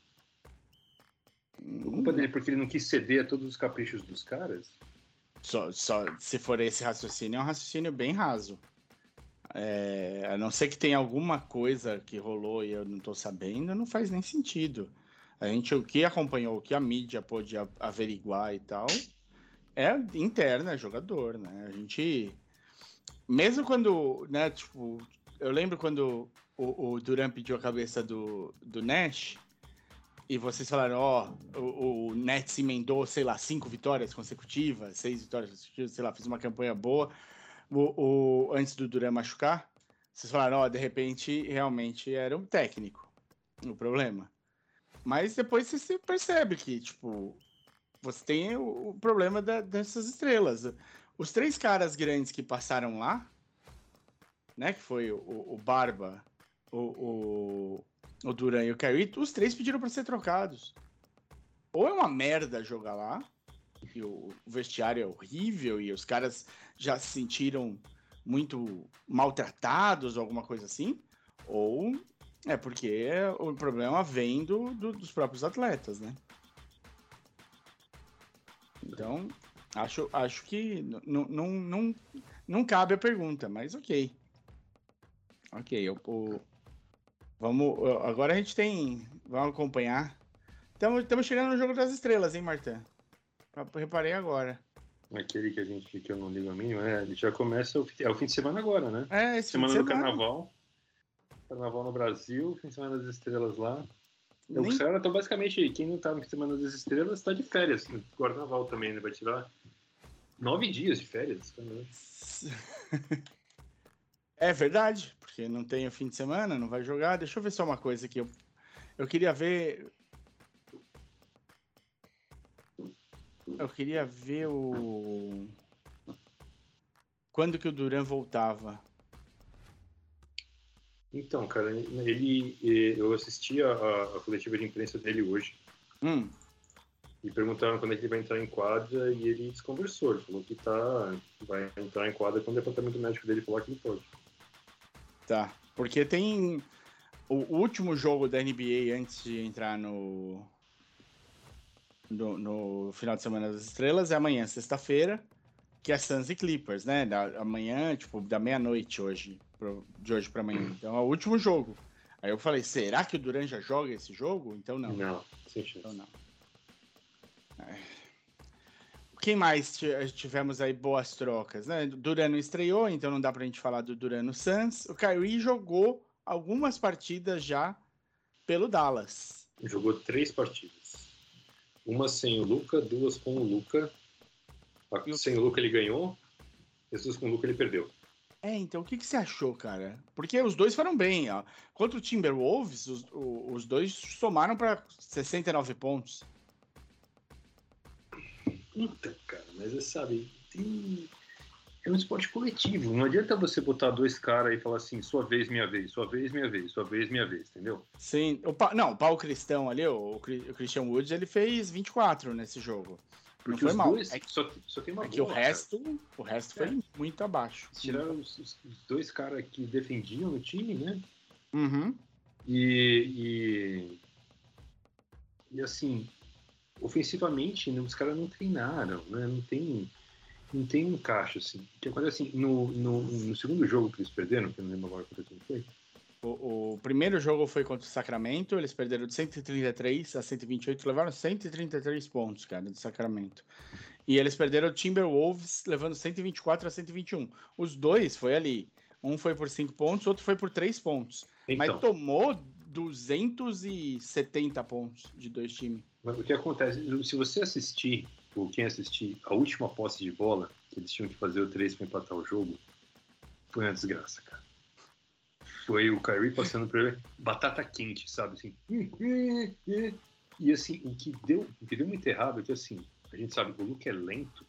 A culpa dele é porque ele não quis ceder a todos os caprichos dos caras? Só, só se for esse raciocínio, é um raciocínio bem raso. É, a não ser que tenha alguma coisa que rolou e eu não tô sabendo, não faz nem sentido. A gente, o que acompanhou, o que a mídia pôde averiguar e tal, é interna, é jogador, né? A gente. Mesmo quando, né, tipo, eu lembro quando o, o Duran pediu a cabeça do, do Nash, e vocês falaram, ó, o, o Nets emendou, sei lá, cinco vitórias consecutivas, seis vitórias consecutivas, sei lá, fez uma campanha boa o, o- antes do Duran machucar. Vocês falaram, ó, de repente, realmente era um técnico o problema. Mas depois você se percebe que, tipo, você tem o, o problema da- dessas estrelas. Os três caras grandes que passaram lá, né, que foi o, o Barba, o, o, o Duran e o Kyrie, os três pediram para ser trocados. Ou é uma merda jogar lá, e o, vestiário é horrível e os caras já se sentiram muito maltratados ou alguma coisa assim, ou é porque o problema vem do, do- dos próprios atletas, né? Então, acho, acho que não, não, não cabe a pergunta, mas ok. Ok, eu, o- vamos. Agora a gente tem. Vamos acompanhar. Estamos chegando no jogo das estrelas, hein, Marta? Reparei agora. Aquele que a gente que eu não ligo a mínima, é, ele já começa o, é o fim de semana agora, né? É, esse fim de Semana do carnaval. Carnaval no Brasil, fim de semana das estrelas lá. Eu, Nem- então basicamente, quem não tá no fim de semana das estrelas tá de férias. No carnaval também, né? Vai tirar nove dias de férias. também. <laughs> É verdade, porque não tem o fim de semana, não vai jogar. Deixa eu ver só uma coisa aqui. Eu, eu queria ver. Eu queria ver o. Quando que o Duran voltava? Então, cara, ele, eh, eu assisti a, a- a coletiva de imprensa dele hoje Hum, e perguntaram quando é que ele vai entrar em quadra e ele desconversou. Ele falou que tá, vai entrar em quadra quando o departamento médico dele falar que ele pode. tá. Porque tem o último jogo da NBA antes de entrar no. No, no final de semana das estrelas é amanhã, sexta-feira, que é Suns e Clippers, né? Da, amanhã, tipo, da meia-noite hoje, pro- de hoje pra amanhã. Então é o último jogo. Aí eu falei, será que o Duran já joga esse jogo? Então não. Não, sem chance. Então não. É. Quem mais ti- tivemos aí boas trocas, né? Duran não estreou, então não dá pra gente falar do Duran no Suns. O Kyrie jogou algumas partidas já pelo Dallas. Jogou três partidas. Uma sem o Luca, duas com o Luca. A- o- Sem o Luca ele ganhou, e as duas com o Luca ele perdeu. É, então o que, que você achou, cara? Porque os dois foram bem, ó. Contra o Timberwolves, os, o- os dois somaram pra 69 pontos. Puta, cara, mas é, sabe, tem... é um esporte coletivo. Não adianta você botar dois caras e falar assim, sua vez, minha vez, sua vez, minha vez, sua vez, minha vez, entendeu? Sim, o Pa- não, o Paulo Cristão ali, o, o o Christian Woods, ele fez 24 nesse jogo. Não Porque foi os mal. dois É que, só, só tem uma é que o cara. resto, o resto foi É. muito abaixo. Tiraram os, os dois caras que defendiam no time, né? Uhum. E, e, e, assim, ofensivamente, né, os caras não treinaram, né? Não tem, não tem um caixa, assim. Que acontece assim, no, no, no segundo jogo que eles perderam, que eu não lembro agora quanto tempo foi, O, o primeiro jogo foi contra o Sacramento, eles perderam de 133 a 128, levaram 133 pontos, cara, do Sacramento. E eles perderam o Timberwolves, levando 124 a 121. Os dois foi ali. Um foi por 5 pontos, outro foi por 3 pontos. então, Mas tomou 270 pontos de dois times. mas o que acontece, se você assistir, ou quem assistir, a última posse de bola, que eles tinham que fazer o 3 para empatar o jogo, foi uma desgraça, cara. Foi o Kyrie passando por ele, batata quente, sabe? Assim. E assim, o que deu, o que deu muito errado é que assim, a gente sabe, o Luke é lento,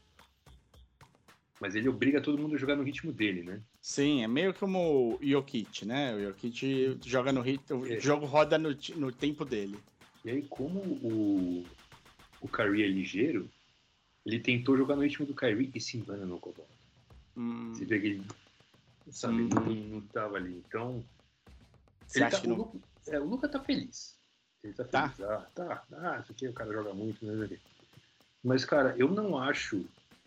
mas ele obriga todo mundo a jogar no ritmo dele, né? Sim, é meio como o Jokic, né? O Jokic joga no ritmo, o É. jogo roda no, no tempo dele. E aí, como o, o Kyrie é ligeiro, ele tentou jogar no ritmo do Kyrie e se engana no Cobol. Hum, Você vê que ele, sabe, Hum. não, não tava ali. Então, você ele acha tá, que o, não... Luca, é, o Luca tá feliz. Ele tá Tá. feliz. Ah, tá. Ah, isso aqui o cara joga muito, né? Mas, cara, eu não acho,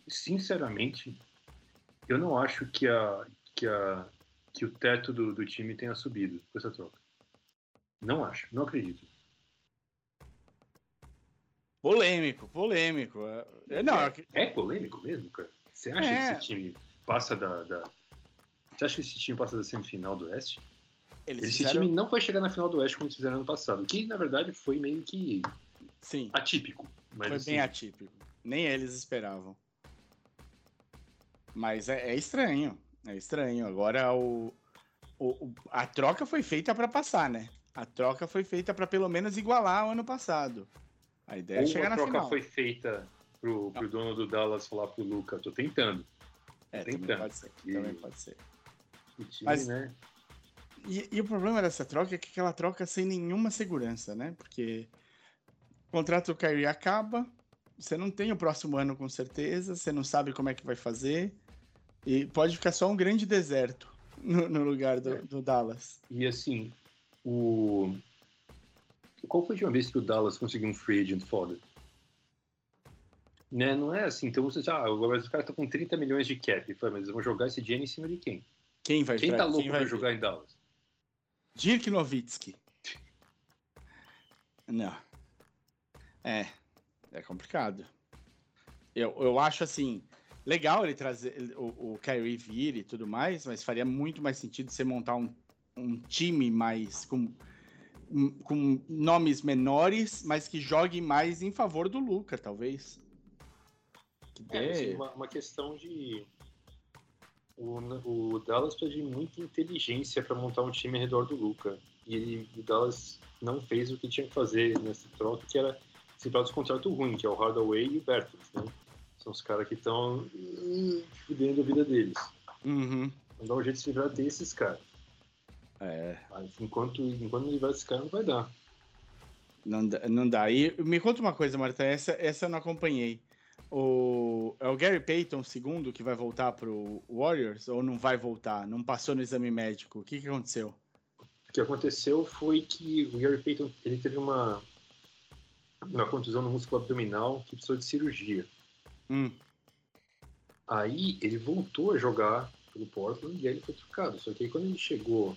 sinceramente, eu não acho que a que a que o teto do, do time tenha subido com essa troca. Não acho, não acredito. Polêmico, polêmico. É, Não, é, é é polêmico mesmo, cara? Você acha É. que esse time passa da, da- Você acha que esse time passa da semifinal do Oeste? eles Esse fizeram... time não vai chegar na final do Oeste como eles fizeram ano passado, que na verdade foi meio que Sim, atípico. Foi assim, bem atípico. Nem eles esperavam. Mas é, é estranho, é estranho. Agora o, o- o- a troca foi feita para passar, né? A troca foi feita para pelo menos igualar o ano passado. A ideia é ou chegar a na troca final. foi feita pro, pro dono do Dallas falar pro Luca, tô tentando. É, tentando. também pode ser. E- Também pode ser. O time, Mas- né? E, e o problema dessa troca é que aquela troca sem nenhuma segurança, né? Porque o contrato do Kyrie acaba, você não tem o próximo ano com certeza, você não sabe como é que vai fazer, e pode ficar só um grande deserto no, no lugar do, É. do Dallas. E assim, o. Qual foi a última vez que o Dallas conseguiu um free agent foda? Né? Não é assim, então você já. Ah, agora os caras estão com 30 milhões de cap. Mas eles vão jogar esse dinheiro em cima de quem? Quem vai Quem tá louco quem pra jogar em Dallas? Dirk Nowitzki. <laughs> Não. É, é complicado. Eu, eu acho assim, legal ele trazer o, o Kyrie vir e tudo mais, mas faria muito mais sentido você montar um, um time mais com, com nomes menores, mas que jogue mais em favor do Luca, talvez. Que É, assim, uma, uma questão de. O, o Dallas precisa de muita inteligência para montar um time ao redor do Luca. E ele- o Dallas não fez o que tinha que fazer nessa troca, que era se livrar dos contratos ruins, que é o Hardaway e o Bertels, né? São os caras que estão fudendo a vida deles. Uhum. Não dá um jeito de se livrar desses caras. É, Mas enquanto, enquanto não livrar desses caras, não vai dar. Não dá, não dá. E me conta uma coisa, Marta, essa, essa eu não acompanhei. O, é o Gary Payton segundo que vai voltar pro Warriors ou não vai voltar? Não passou no exame médico? O que, que aconteceu? O que aconteceu foi que o Gary Payton ele teve uma, uma contusão no músculo abdominal que precisou de cirurgia. Hum, Aí ele voltou a jogar pelo Portland e aí ele foi trocado. Só que aí quando ele chegou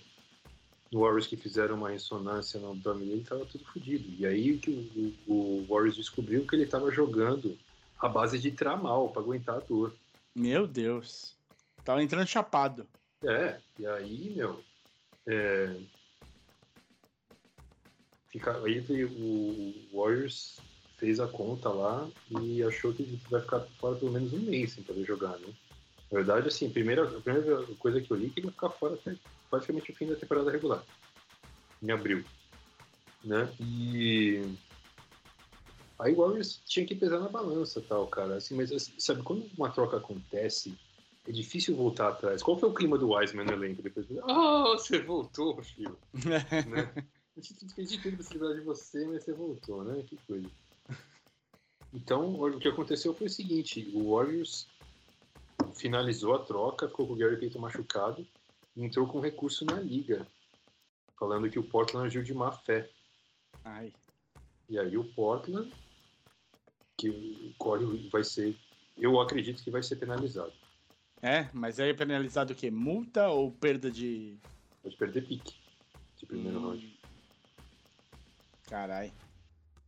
Warriors que fizeram uma ressonância no abdômen dele, ele tava tudo fodido. E aí que o, o, o Warriors descobriu que ele tava jogando à base de tramal para aguentar a dor. meu Deus. Tava entrando chapado. É, e aí, meu. É, fica, aí o Warriors fez a conta lá e achou que vai ficar fora pelo menos um mês sem poder jogar, né? Na verdade, assim, a primeira, a primeira coisa que eu li é que ele vai ficar fora até praticamente o fim da temporada regular. Em abril. Né? E. Aí o Warriors tinha que pesar na balança, tal, cara. Assim, mas assim, sabe, quando uma troca acontece, é difícil voltar atrás. Qual foi o clima do Wiseman no elenco depois? Ah, você voltou, filho. <laughs> né? A gente fez de tudo pra se livrar de você, mas você voltou, né? Que coisa. Então, o que aconteceu foi o seguinte: o Warriors finalizou a troca, ficou com o Gary Payton machucado entrou com recurso na liga, falando que o Portland agiu de má fé. Ai. E aí o Portland, que corre, vai ser, eu acredito que vai ser penalizado. É, mas aí é penalizado o quê? Multa ou perda de. Pode perder pique de primeiro Hum. round. Carai.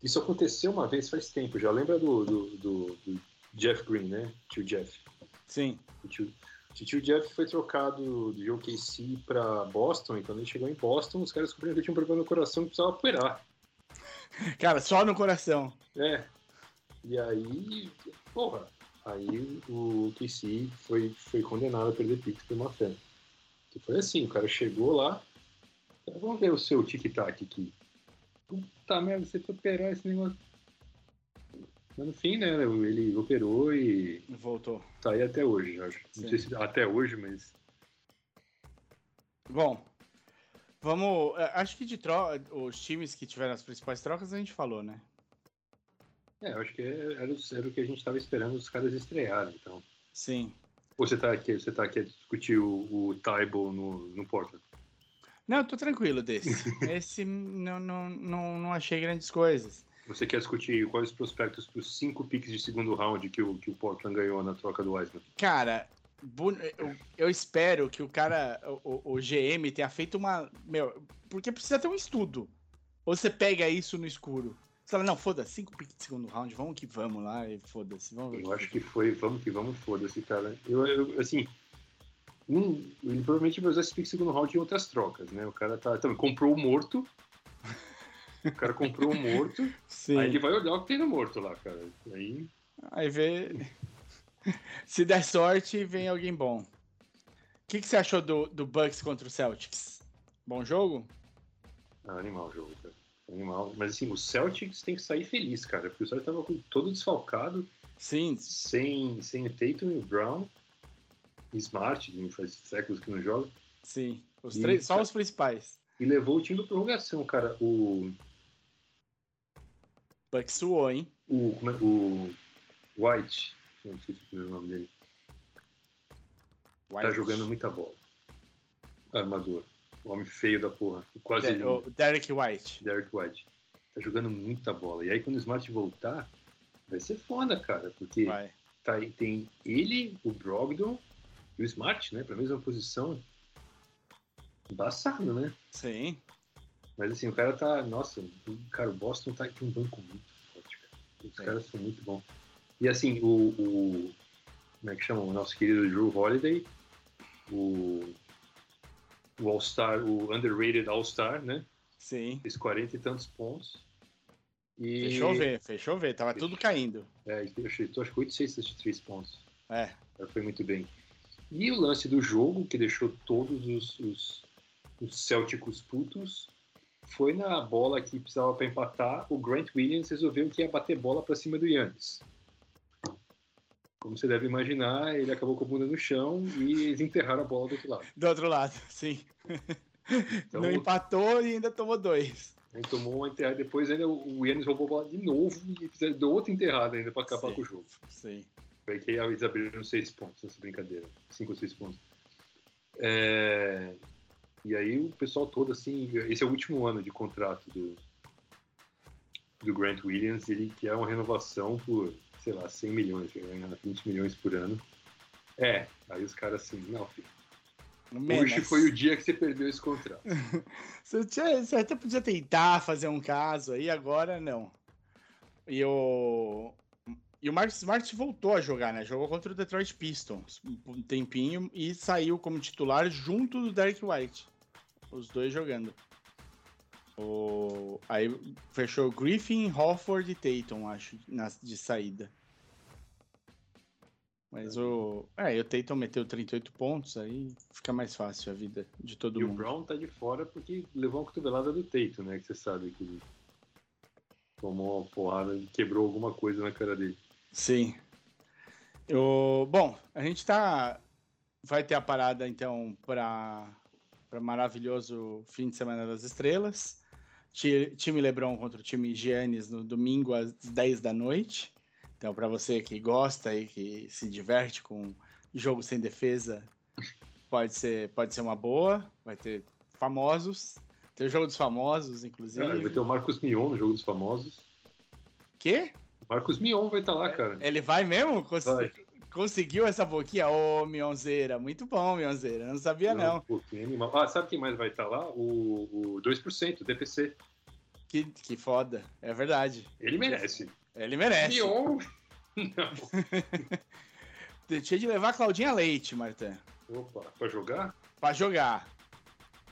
Isso aconteceu uma vez faz tempo, já lembra do, do, do- do Jeff Green, né? Tio Jeff. Sim. O tio, tio Jeff foi trocado de OKC para Boston, e quando ele chegou em Boston, os caras descobriram que ele tinha um problema no coração que precisava operar. Cara, só no coração. É. E aí, porra, aí o OKC foi, foi condenado a perder pique por má fé. Que foi assim, o cara chegou lá, vamos ver o seu tic-tac aqui. Puta merda, você foi operar esse negócio. Mas no fim, né, ele operou e Voltou. tá aí até hoje, eu acho. Não sei se até hoje, mas Bom, vamos. é, Acho que de troca, os times que tiveram as principais trocas a gente falou, né? É, eu acho que era, o- era o que a gente estava esperando os caras estrearem, então. Sim. Ou você tá aqui, você tá aqui a discutir o, o Tybo no, no Portland? Não, eu tô tranquilo desse. <laughs> Esse não, não, não, não achei grandes coisas. Você quer discutir quais os prospectos para os cinco picks de segundo round que o, que o Portland ganhou na troca do Wiseman? Cara, eu, eu espero que o cara, o, o- GM, tenha feito uma. Meu, porque precisa ter um estudo. Ou você pega isso no escuro. Você fala, não, foda-se, cinco piques de segundo round, vamos que vamos lá e foda-se. Vamos ver Eu acho que foi, vamos que vamos, foda-se, cara. Eu, eu, assim, um, ele provavelmente vai usar esse pick de segundo round em outras trocas, né? O cara tá, também comprou o morto. O cara comprou o morto, Sim. aí ele vai olhar o que tem no morto lá, cara. Aí, Aí vê. <laughs> Se der sorte, vem alguém bom. O que, que você achou do, do Bucks contra o Celtics? Bom jogo? ah, animal o jogo, cara. Animal. Mas assim, o Celtics tem que sair feliz, cara, porque o Celtics tava todo desfalcado, Sim, sem, sem o Tatum e o Brown, Smart, que faz séculos que não joga, sim. Os E- três, só os principais. e levou o time pra prorrogação, cara. O, Bucks suou, hein? o, como é- o White, não sei se é o nome dele, tá White. jogando muita bola. Armador. O homem feio da porra. Quase o Derek White. Derek White. Tá jogando muita bola. E aí quando o Smart voltar, vai ser foda, cara. Porque Vai. tá, tem ele, o Brogdon e o Smart, né? Pra mesma posição. Embaçado, né? Sim. Mas assim, o cara tá. Nossa, cara, o Boston tá aqui um banco muito forte, cara. Os Sim. caras são muito bons. E assim, o, o. Como é que chama? O nosso querido Drew Holiday, o. O All-Star, o underrated All-Star, né? Sim. Fez 40 e tantos pontos. E, Fechou ver, fechou ver. Tava tudo caindo. É, acho que 8 cestas de 3 pontos. É. Foi muito bem. E o lance do jogo, que deixou todos os, os, os Celticos putos, foi na bola que precisava para empatar. O Grant Williams resolveu que ia bater bola para cima do Yannis. Como você deve imaginar, ele acabou com a bunda no chão e eles enterraram a bola do outro lado. Do outro lado, sim. Então, Não empatou e ainda tomou dois. ele tomou uma enterrada. Depois ainda o Yannis roubou a bola de novo e fizeram deu outra enterrada ainda para acabar Sim. com o jogo. Sim. Foi que eles abriram seis pontos nessa brincadeira. Cinco ou seis pontos. É, E aí o pessoal todo, assim, esse é o último ano de contrato do, do Grant Williams, ele quer uma renovação por, sei lá, 100 milhões, ele vai ganhar 20 milhões por ano. É, aí os caras assim, não, filho, hoje Menos. foi o dia que você perdeu esse contrato. <laughs> Você, tinha- você até podia tentar fazer um caso aí, agora não. E o. E o Marcus Smart voltou a jogar, né? Jogou contra o Detroit Pistons um tempinho e saiu como titular junto do Derek White. Os dois jogando. O... Aí fechou Griffin, Hofford e Tatum, acho, na... de saída. Mas o. É, e o Tatum meteu 38 pontos, aí fica mais fácil a vida de todo E o mundo. Brown tá de fora porque levou uma cotovelada do Tatum, né? Que você sabe que ele tomou uma porrada e quebrou alguma coisa na cara dele. Sim. O... Bom, a gente tá. Vai ter a parada então para para maravilhoso fim de semana das estrelas. Ti- Time LeBron contra o time Giannis no domingo às 10 da noite. Então, para você que gosta e que se diverte com jogo sem defesa, pode ser, pode ser uma boa. Vai ter famosos. Tem o jogo dos famosos, inclusive. Cara, vai ter o Marcos Mion no jogo dos famosos. Quê? Marcos Mion vai estar lá, cara. Ele vai mesmo? Cons- Vai. Conseguiu essa boquinha? Ô, Mionzeira. Muito bom, Mionzeira. Não sabia, não. Animal. Ah, sabe quem mais vai estar lá? O, o 2%, o DPC. Que, que foda. É verdade. Ele merece. Ele merece. Mion? <laughs> Não. Tinha de levar a Claudinha Leite, Martin. Opa, pra jogar? Pra jogar.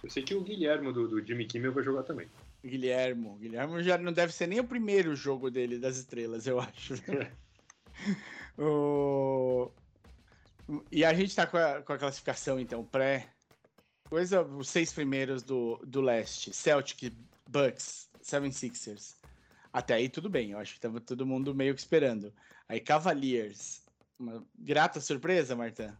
Eu sei que o Guilherme do, do Jimmy Kimmel vai jogar também. Guilhermo. Guilhermo já não deve ser nem o primeiro jogo dele das estrelas, eu acho. <laughs> O- E a gente tá com a, com a classificação, então, pré. Coisa, os seis primeiros do, do leste: Celtic, Bucks, Seven Sixers. Até aí tudo bem, eu acho que tava todo mundo meio que esperando. Aí Cavaliers. Uma grata surpresa, Marta?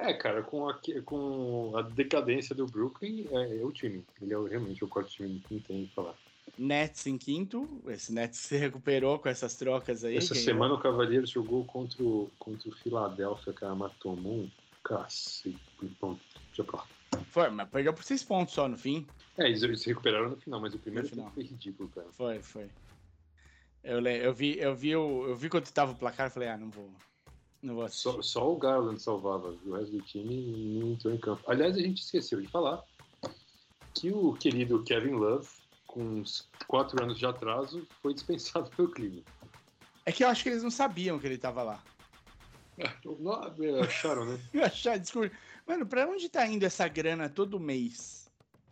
É, cara, com a, com a decadência do Brooklyn, é, é o time. Ele é realmente o quarto time que não tem o que falar. Nets em quinto. Esse Nets se recuperou com essas trocas aí. Essa semana o Cavaliers jogou contra o, contra o Philadelphia, cara, mas tomou um cacete. Bom, deixa pra. Foi, mas perdeu por seis pontos só no fim. É, eles, eles se recuperaram no final, mas o primeiro final. foi ridículo, cara. Foi, foi. Eu, eu vi, eu vi, o, eu vi quando tava o placar e falei, ah, não vou. Não vou assistir. Só, só o Garland salvava, o resto do time não entrou em campo. Aliás, a gente esqueceu de falar que o querido Kevin Love, com uns quatro anos de atraso, foi dispensado <laughs> pelo Cleveland. É que eu acho que eles não sabiam que ele tava lá. Não, acharam, né? <laughs> Eu achava, desculpa. Mano, pra onde tá indo essa grana todo mês?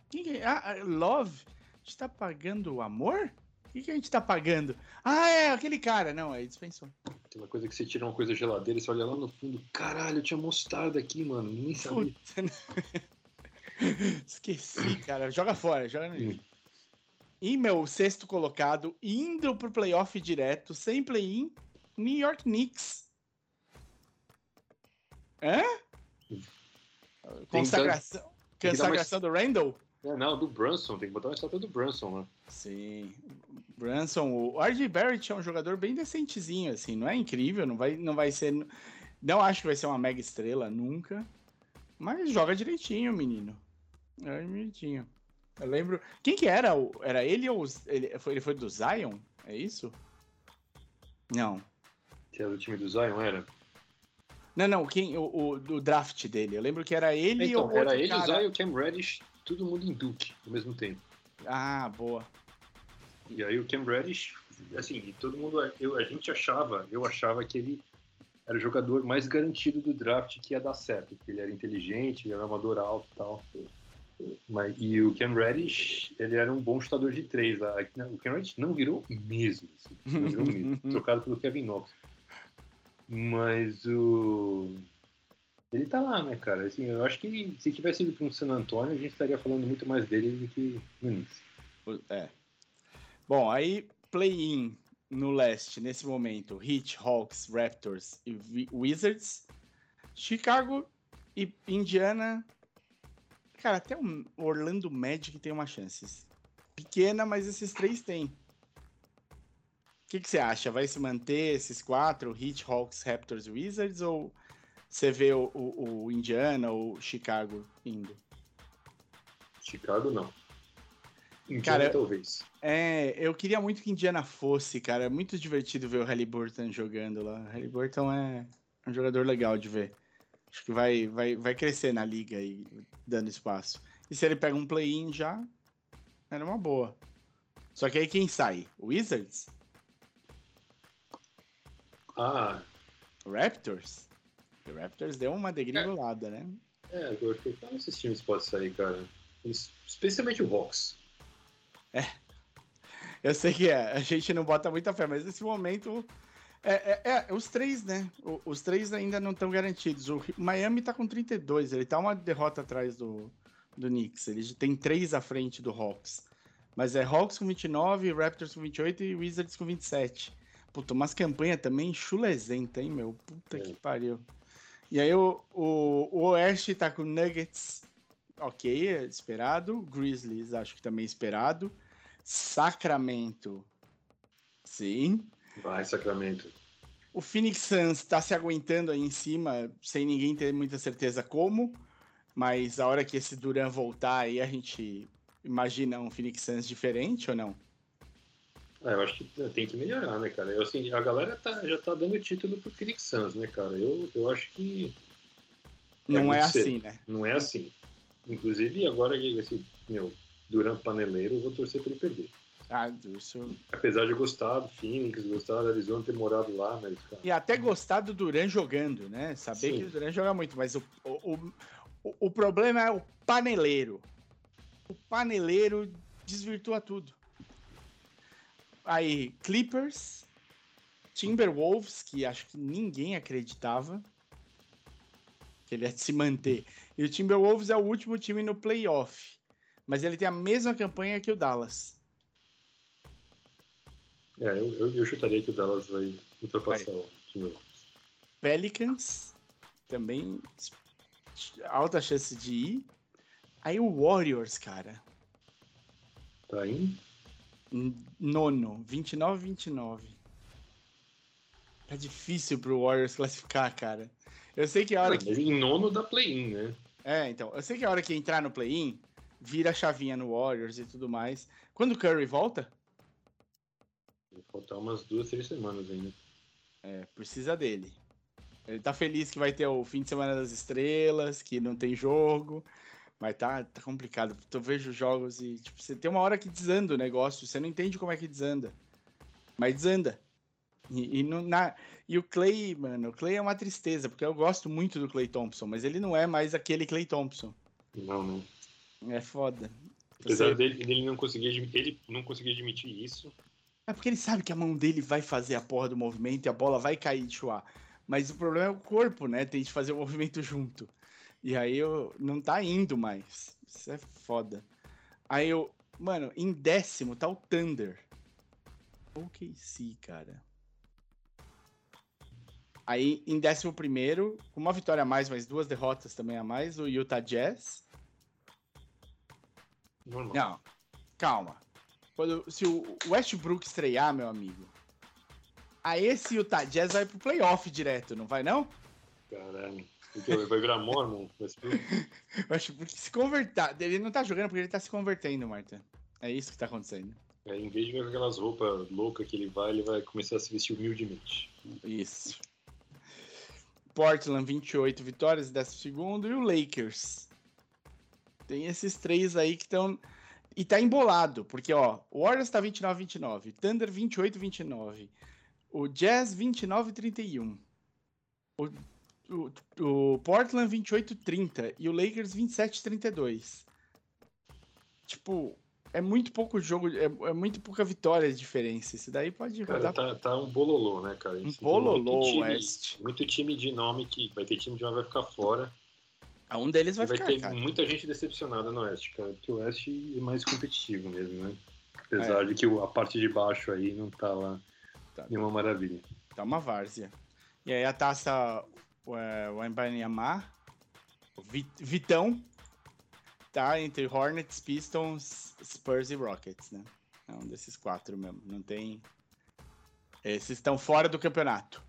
Quem que- ah, ah, Love? A gente tá pagando o amor? O que, que a gente tá pagando? Ah, é, aquele cara. Não, aí dispensou. Aquela coisa que você tira uma coisa geladeira e você olha lá no fundo, caralho, tinha mostarda aqui, mano, nem sabia. <laughs> Esqueci, cara. Joga fora, joga no lixo. E meu sexto colocado, indo pro playoff direto, sem play-in, New York Knicks. Hã? Consagração, consagração do Randall? É, não, do Brunson, tem que botar uma estátua do Brunson lá. Sim. Brunson, o RJ Barrett é um jogador bem decentezinho, assim, não é incrível, não vai, não vai ser. Não acho que vai ser uma mega estrela nunca, mas joga direitinho, menino. É direitinho. Eu lembro. Quem que era? o- Era ele ou ele foi, ele foi do Zion? É isso? Não. Que era do time do Zion, era? Não, não, quem, o, o do draft dele. Eu lembro que era ele Então, ou era ele, o cara. Zion, o Cam Reddish, todo mundo em Duke ao mesmo tempo. Ah, boa. E aí o Cam Reddish, assim, todo mundo, eu, a gente achava, eu achava que ele era o jogador mais garantido do draft que ia dar certo, porque ele era inteligente, ele era um amador alto e tal. Mas, e o Cam Reddish, ele era um bom chutador de três. A- O Cam Reddish não virou mesmo, assim, não virou mesmo, <laughs> trocado pelo Kevin Knox. Mas o... Ele tá lá, né, cara? Assim, eu acho que se tivesse ido para um San Antonio, a gente estaria falando muito mais dele do que no Knicks. É. Bom, aí play-in no leste, nesse momento, Heat, Hawks, Raptors e Wizards. Chicago e Indiana. Cara, até o Orlando Magic tem uma chance. Pequena, mas esses três têm. O que, que você acha? Vai se manter esses quatro? Heat, Hawks, Raptors e Wizards? Ou você vê o, o, o Indiana ou Chicago indo? Chicago, não. Indiana, Cara, talvez. É, eu queria muito que Indiana fosse, cara. É muito divertido ver o Halliburton jogando lá. O Halliburton é um jogador legal de ver. Acho que vai, vai, vai crescer na liga aí, dando espaço. E se ele pega um play-in já, era uma boa. Só que aí quem sai? Wizards? Ah, O O Raptors deu uma degringolada, né? é, eu acho que qual desses times pode sair, cara? Es- Especialmente o Hawks. Eu sei que é, a gente não bota muita fé, mas nesse momento É, é, é, os três, né? O- Os três ainda não estão garantidos. O Miami tá com 32, ele tá uma derrota atrás do, do Knicks. Ele tem três à frente do Hawks. Mas é Hawks com 29, Raptors com 28 e Wizards com 27. Puta, umas campanhas também chulezenta, hein, meu? Puta É. que pariu. E aí o, o, o Oeste tá com Nuggets, ok, esperado. Grizzlies, acho que também esperado. Sacramento, sim. Vai, Sacramento. O Phoenix Suns tá se aguentando aí em cima, sem ninguém ter muita certeza como. Mas a hora que esse Duran voltar aí, a gente imagina um Phoenix Suns diferente ou não? Ah, eu acho que tem que melhorar, né, cara? Eu, assim, a galera tá- já tá dando título pro Phoenix Suns, né, cara? Eu, eu acho que Não é, cedo. assim, né? não é assim. Inclusive, agora esse, meu, Durant paneleiro, eu vou torcer pra ele perder. Ah, isso... Apesar de gostar do Phoenix, gostar da Arizona, ter morado lá, mas, cara, E até gostar do Duran jogando, né? Saber Sim. que o Duran joga muito, mas o, o, o, o problema é o paneleiro. O paneleiro desvirtua tudo. Aí, Clippers, Timberwolves, que acho que ninguém acreditava que ele ia se manter. E o Timberwolves é o último time no playoff. Mas ele tem a mesma campanha que o Dallas. é, eu, eu, eu chutaria que o Dallas vai ultrapassar o Timberwolves. Pelicans, também alta chance de ir. Aí o Warriors, cara, Tá aí? Nono, 29-29. Tá difícil pro Warriors classificar, cara. Eu sei que a hora Ah, que. em nono da play-in, né? É, então. Eu sei que a hora que entrar no play-in, vira a chavinha no Warriors e tudo mais. Quando o Curry volta, Vai faltar umas duas, três semanas ainda. é, precisa dele. Ele tá feliz que vai ter o fim de semana das estrelas, que não tem jogo. Mas tá, tá complicado. Eu vejo jogos e, tipo, você tem uma hora que desanda o negócio, você não entende como é que desanda. Mas desanda. E, e, não- na, e o Clay, mano, o Clay é uma tristeza, porque eu gosto muito do Clay Thompson, mas ele não é mais aquele Clay Thompson. Não, não. É foda. Apesar Você- dele, dele não conseguir admi- ele não conseguir admitir isso. É porque ele sabe que a mão dele vai fazer a porra do movimento e a bola vai cair de chuar. Mas o problema é o corpo, né? Tem de fazer o movimento junto. E aí eu não tá indo mais. Isso é foda. Aí eu. Mano, em décimo tá o Thunder. OKC, cara. Aí em décimo primeiro, com uma vitória a mais, mas duas derrotas também a mais, o Utah Jazz. Normal. Não, calma. Quando, se o Westbrook estrear, meu amigo, aí esse Utah Jazz vai pro playoff direto, não vai não? Caralho. Então, vai virar Mormon? Vai ser- O Westbrook se converter. Ele não tá jogando porque ele tá se convertendo, Marta. É isso que tá acontecendo. É, em vez de ver com aquelas roupas loucas que ele vai, ele vai começar a se vestir humildemente. Isso. Portland, 28 vitórias, 12 e o Lakers. Tem esses três aí que estão. E tá embolado, porque, ó, o Warriors tá 29-29, Thunder 28-29, o Jazz 29-31, o, o, o Portland 28-30 e o Lakers 27-32. Tipo, é muito pouco jogo, é, é muito pouca vitória de diferença. Isso daí pode Cara, rodar tá, tá um bololô, né, cara? um bololô, muito time, West. Muito time de nome que vai ter time de nome vai ficar fora. Ah, Um deles vai, vai ficar, ter cara. muita gente decepcionada no Oeste, cara. Porque o Oeste é mais competitivo mesmo, né? É. Apesar de que a parte de baixo aí não tá lá Tá. nenhuma maravilha. Tá uma várzea. E aí a taça é, o Embanyama, o Vi- Vitão, tá entre Hornets, Pistons, Spurs e Rockets, né? É um desses quatro mesmo. Não tem. Esses estão fora do campeonato.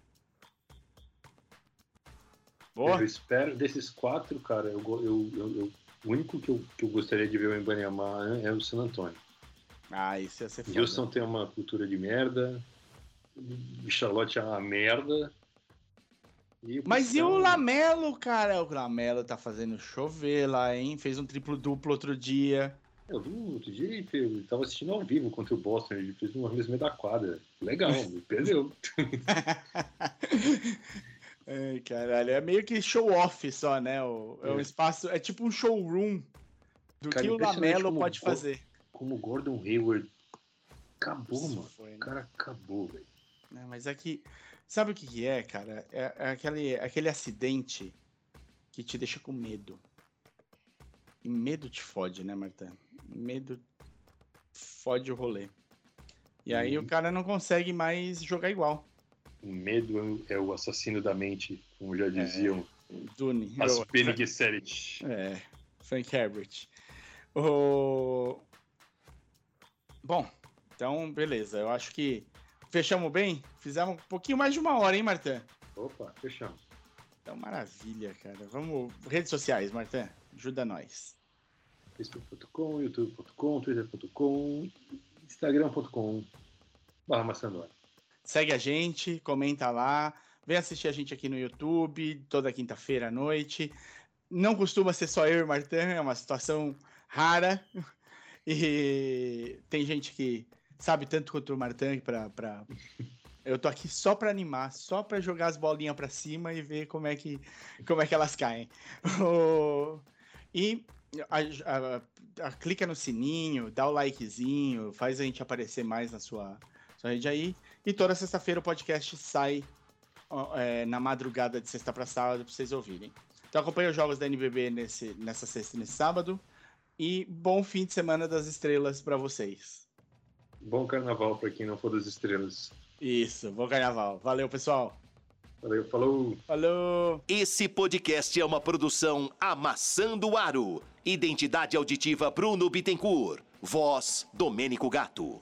Boa? Eu espero, desses quatro, cara, eu, eu, eu, eu- o único que eu, que eu gostaria de ver o Embanyama é o San Antônio. Ah, isso ia ser foda. Houston tem uma cultura de merda. Charlotte é uma merda. E Mas e o Lamelo, cara? O Lamelo tá fazendo chover lá, hein? Fez um triplo duplo outro dia. Eu vi outro dia ele fez- tava assistindo ao vivo contra o Boston, ele fez um arremesso meio da quadra. Legal, <laughs> me perdeu. <laughs> Ai, caralho, é meio que show off só, né? O, é. um É. espaço, é tipo um showroom do Cara, que o Lamelo pode fazer. Como o Gordon Hayward acabou, Isso mano. foi, né? O cara acabou, velho. Né, mas é que. Sabe o que, que é, cara? É, é aquele, aquele acidente que te deixa com medo. E medo te fode, né, Marta? Medo fode o rolê. E aí o Uhum. cara não consegue mais jogar igual. O medo é o assassino da mente, como já diziam Dune. as Gesserit. É, Frank Herbert. O... Bom, então, beleza. Eu acho que fechamos bem. Fizemos um pouquinho mais de uma hora, hein, Martã? Opa, fechamos. Então, maravilha, cara. Vamos. Redes sociais, Martã. Ajuda nós. facebook.com, youtube.com, twitter.com, instagram.com, barra maçandora. Segue a gente, comenta lá. Vem assistir a gente aqui no YouTube, toda quinta-feira à noite. Não costuma ser só eu e Martã, é uma situação rara. <laughs> E tem gente que sabe tanto quanto o Martã pra, pra... Eu tô aqui só pra animar, só pra jogar as bolinhas pra cima e ver como é que, como é que elas caem. <laughs> E a- a- a- clica no sininho, dá o likezinho, faz a gente aparecer mais na sua, sua rede aí. E toda sexta-feira o podcast sai é, na madrugada de sexta para sábado para vocês ouvirem. Então acompanha os jogos da NBB nesse, nessa sexta e nesse sábado. E bom fim de semana das estrelas para vocês. Bom carnaval para quem não for das estrelas. Isso, bom carnaval. Valeu, pessoal. Valeu, falou! Falou! Esse podcast é uma produção Amassando Aro. Identidade auditiva Bruno Bittencourt. Voz Domênico Gato.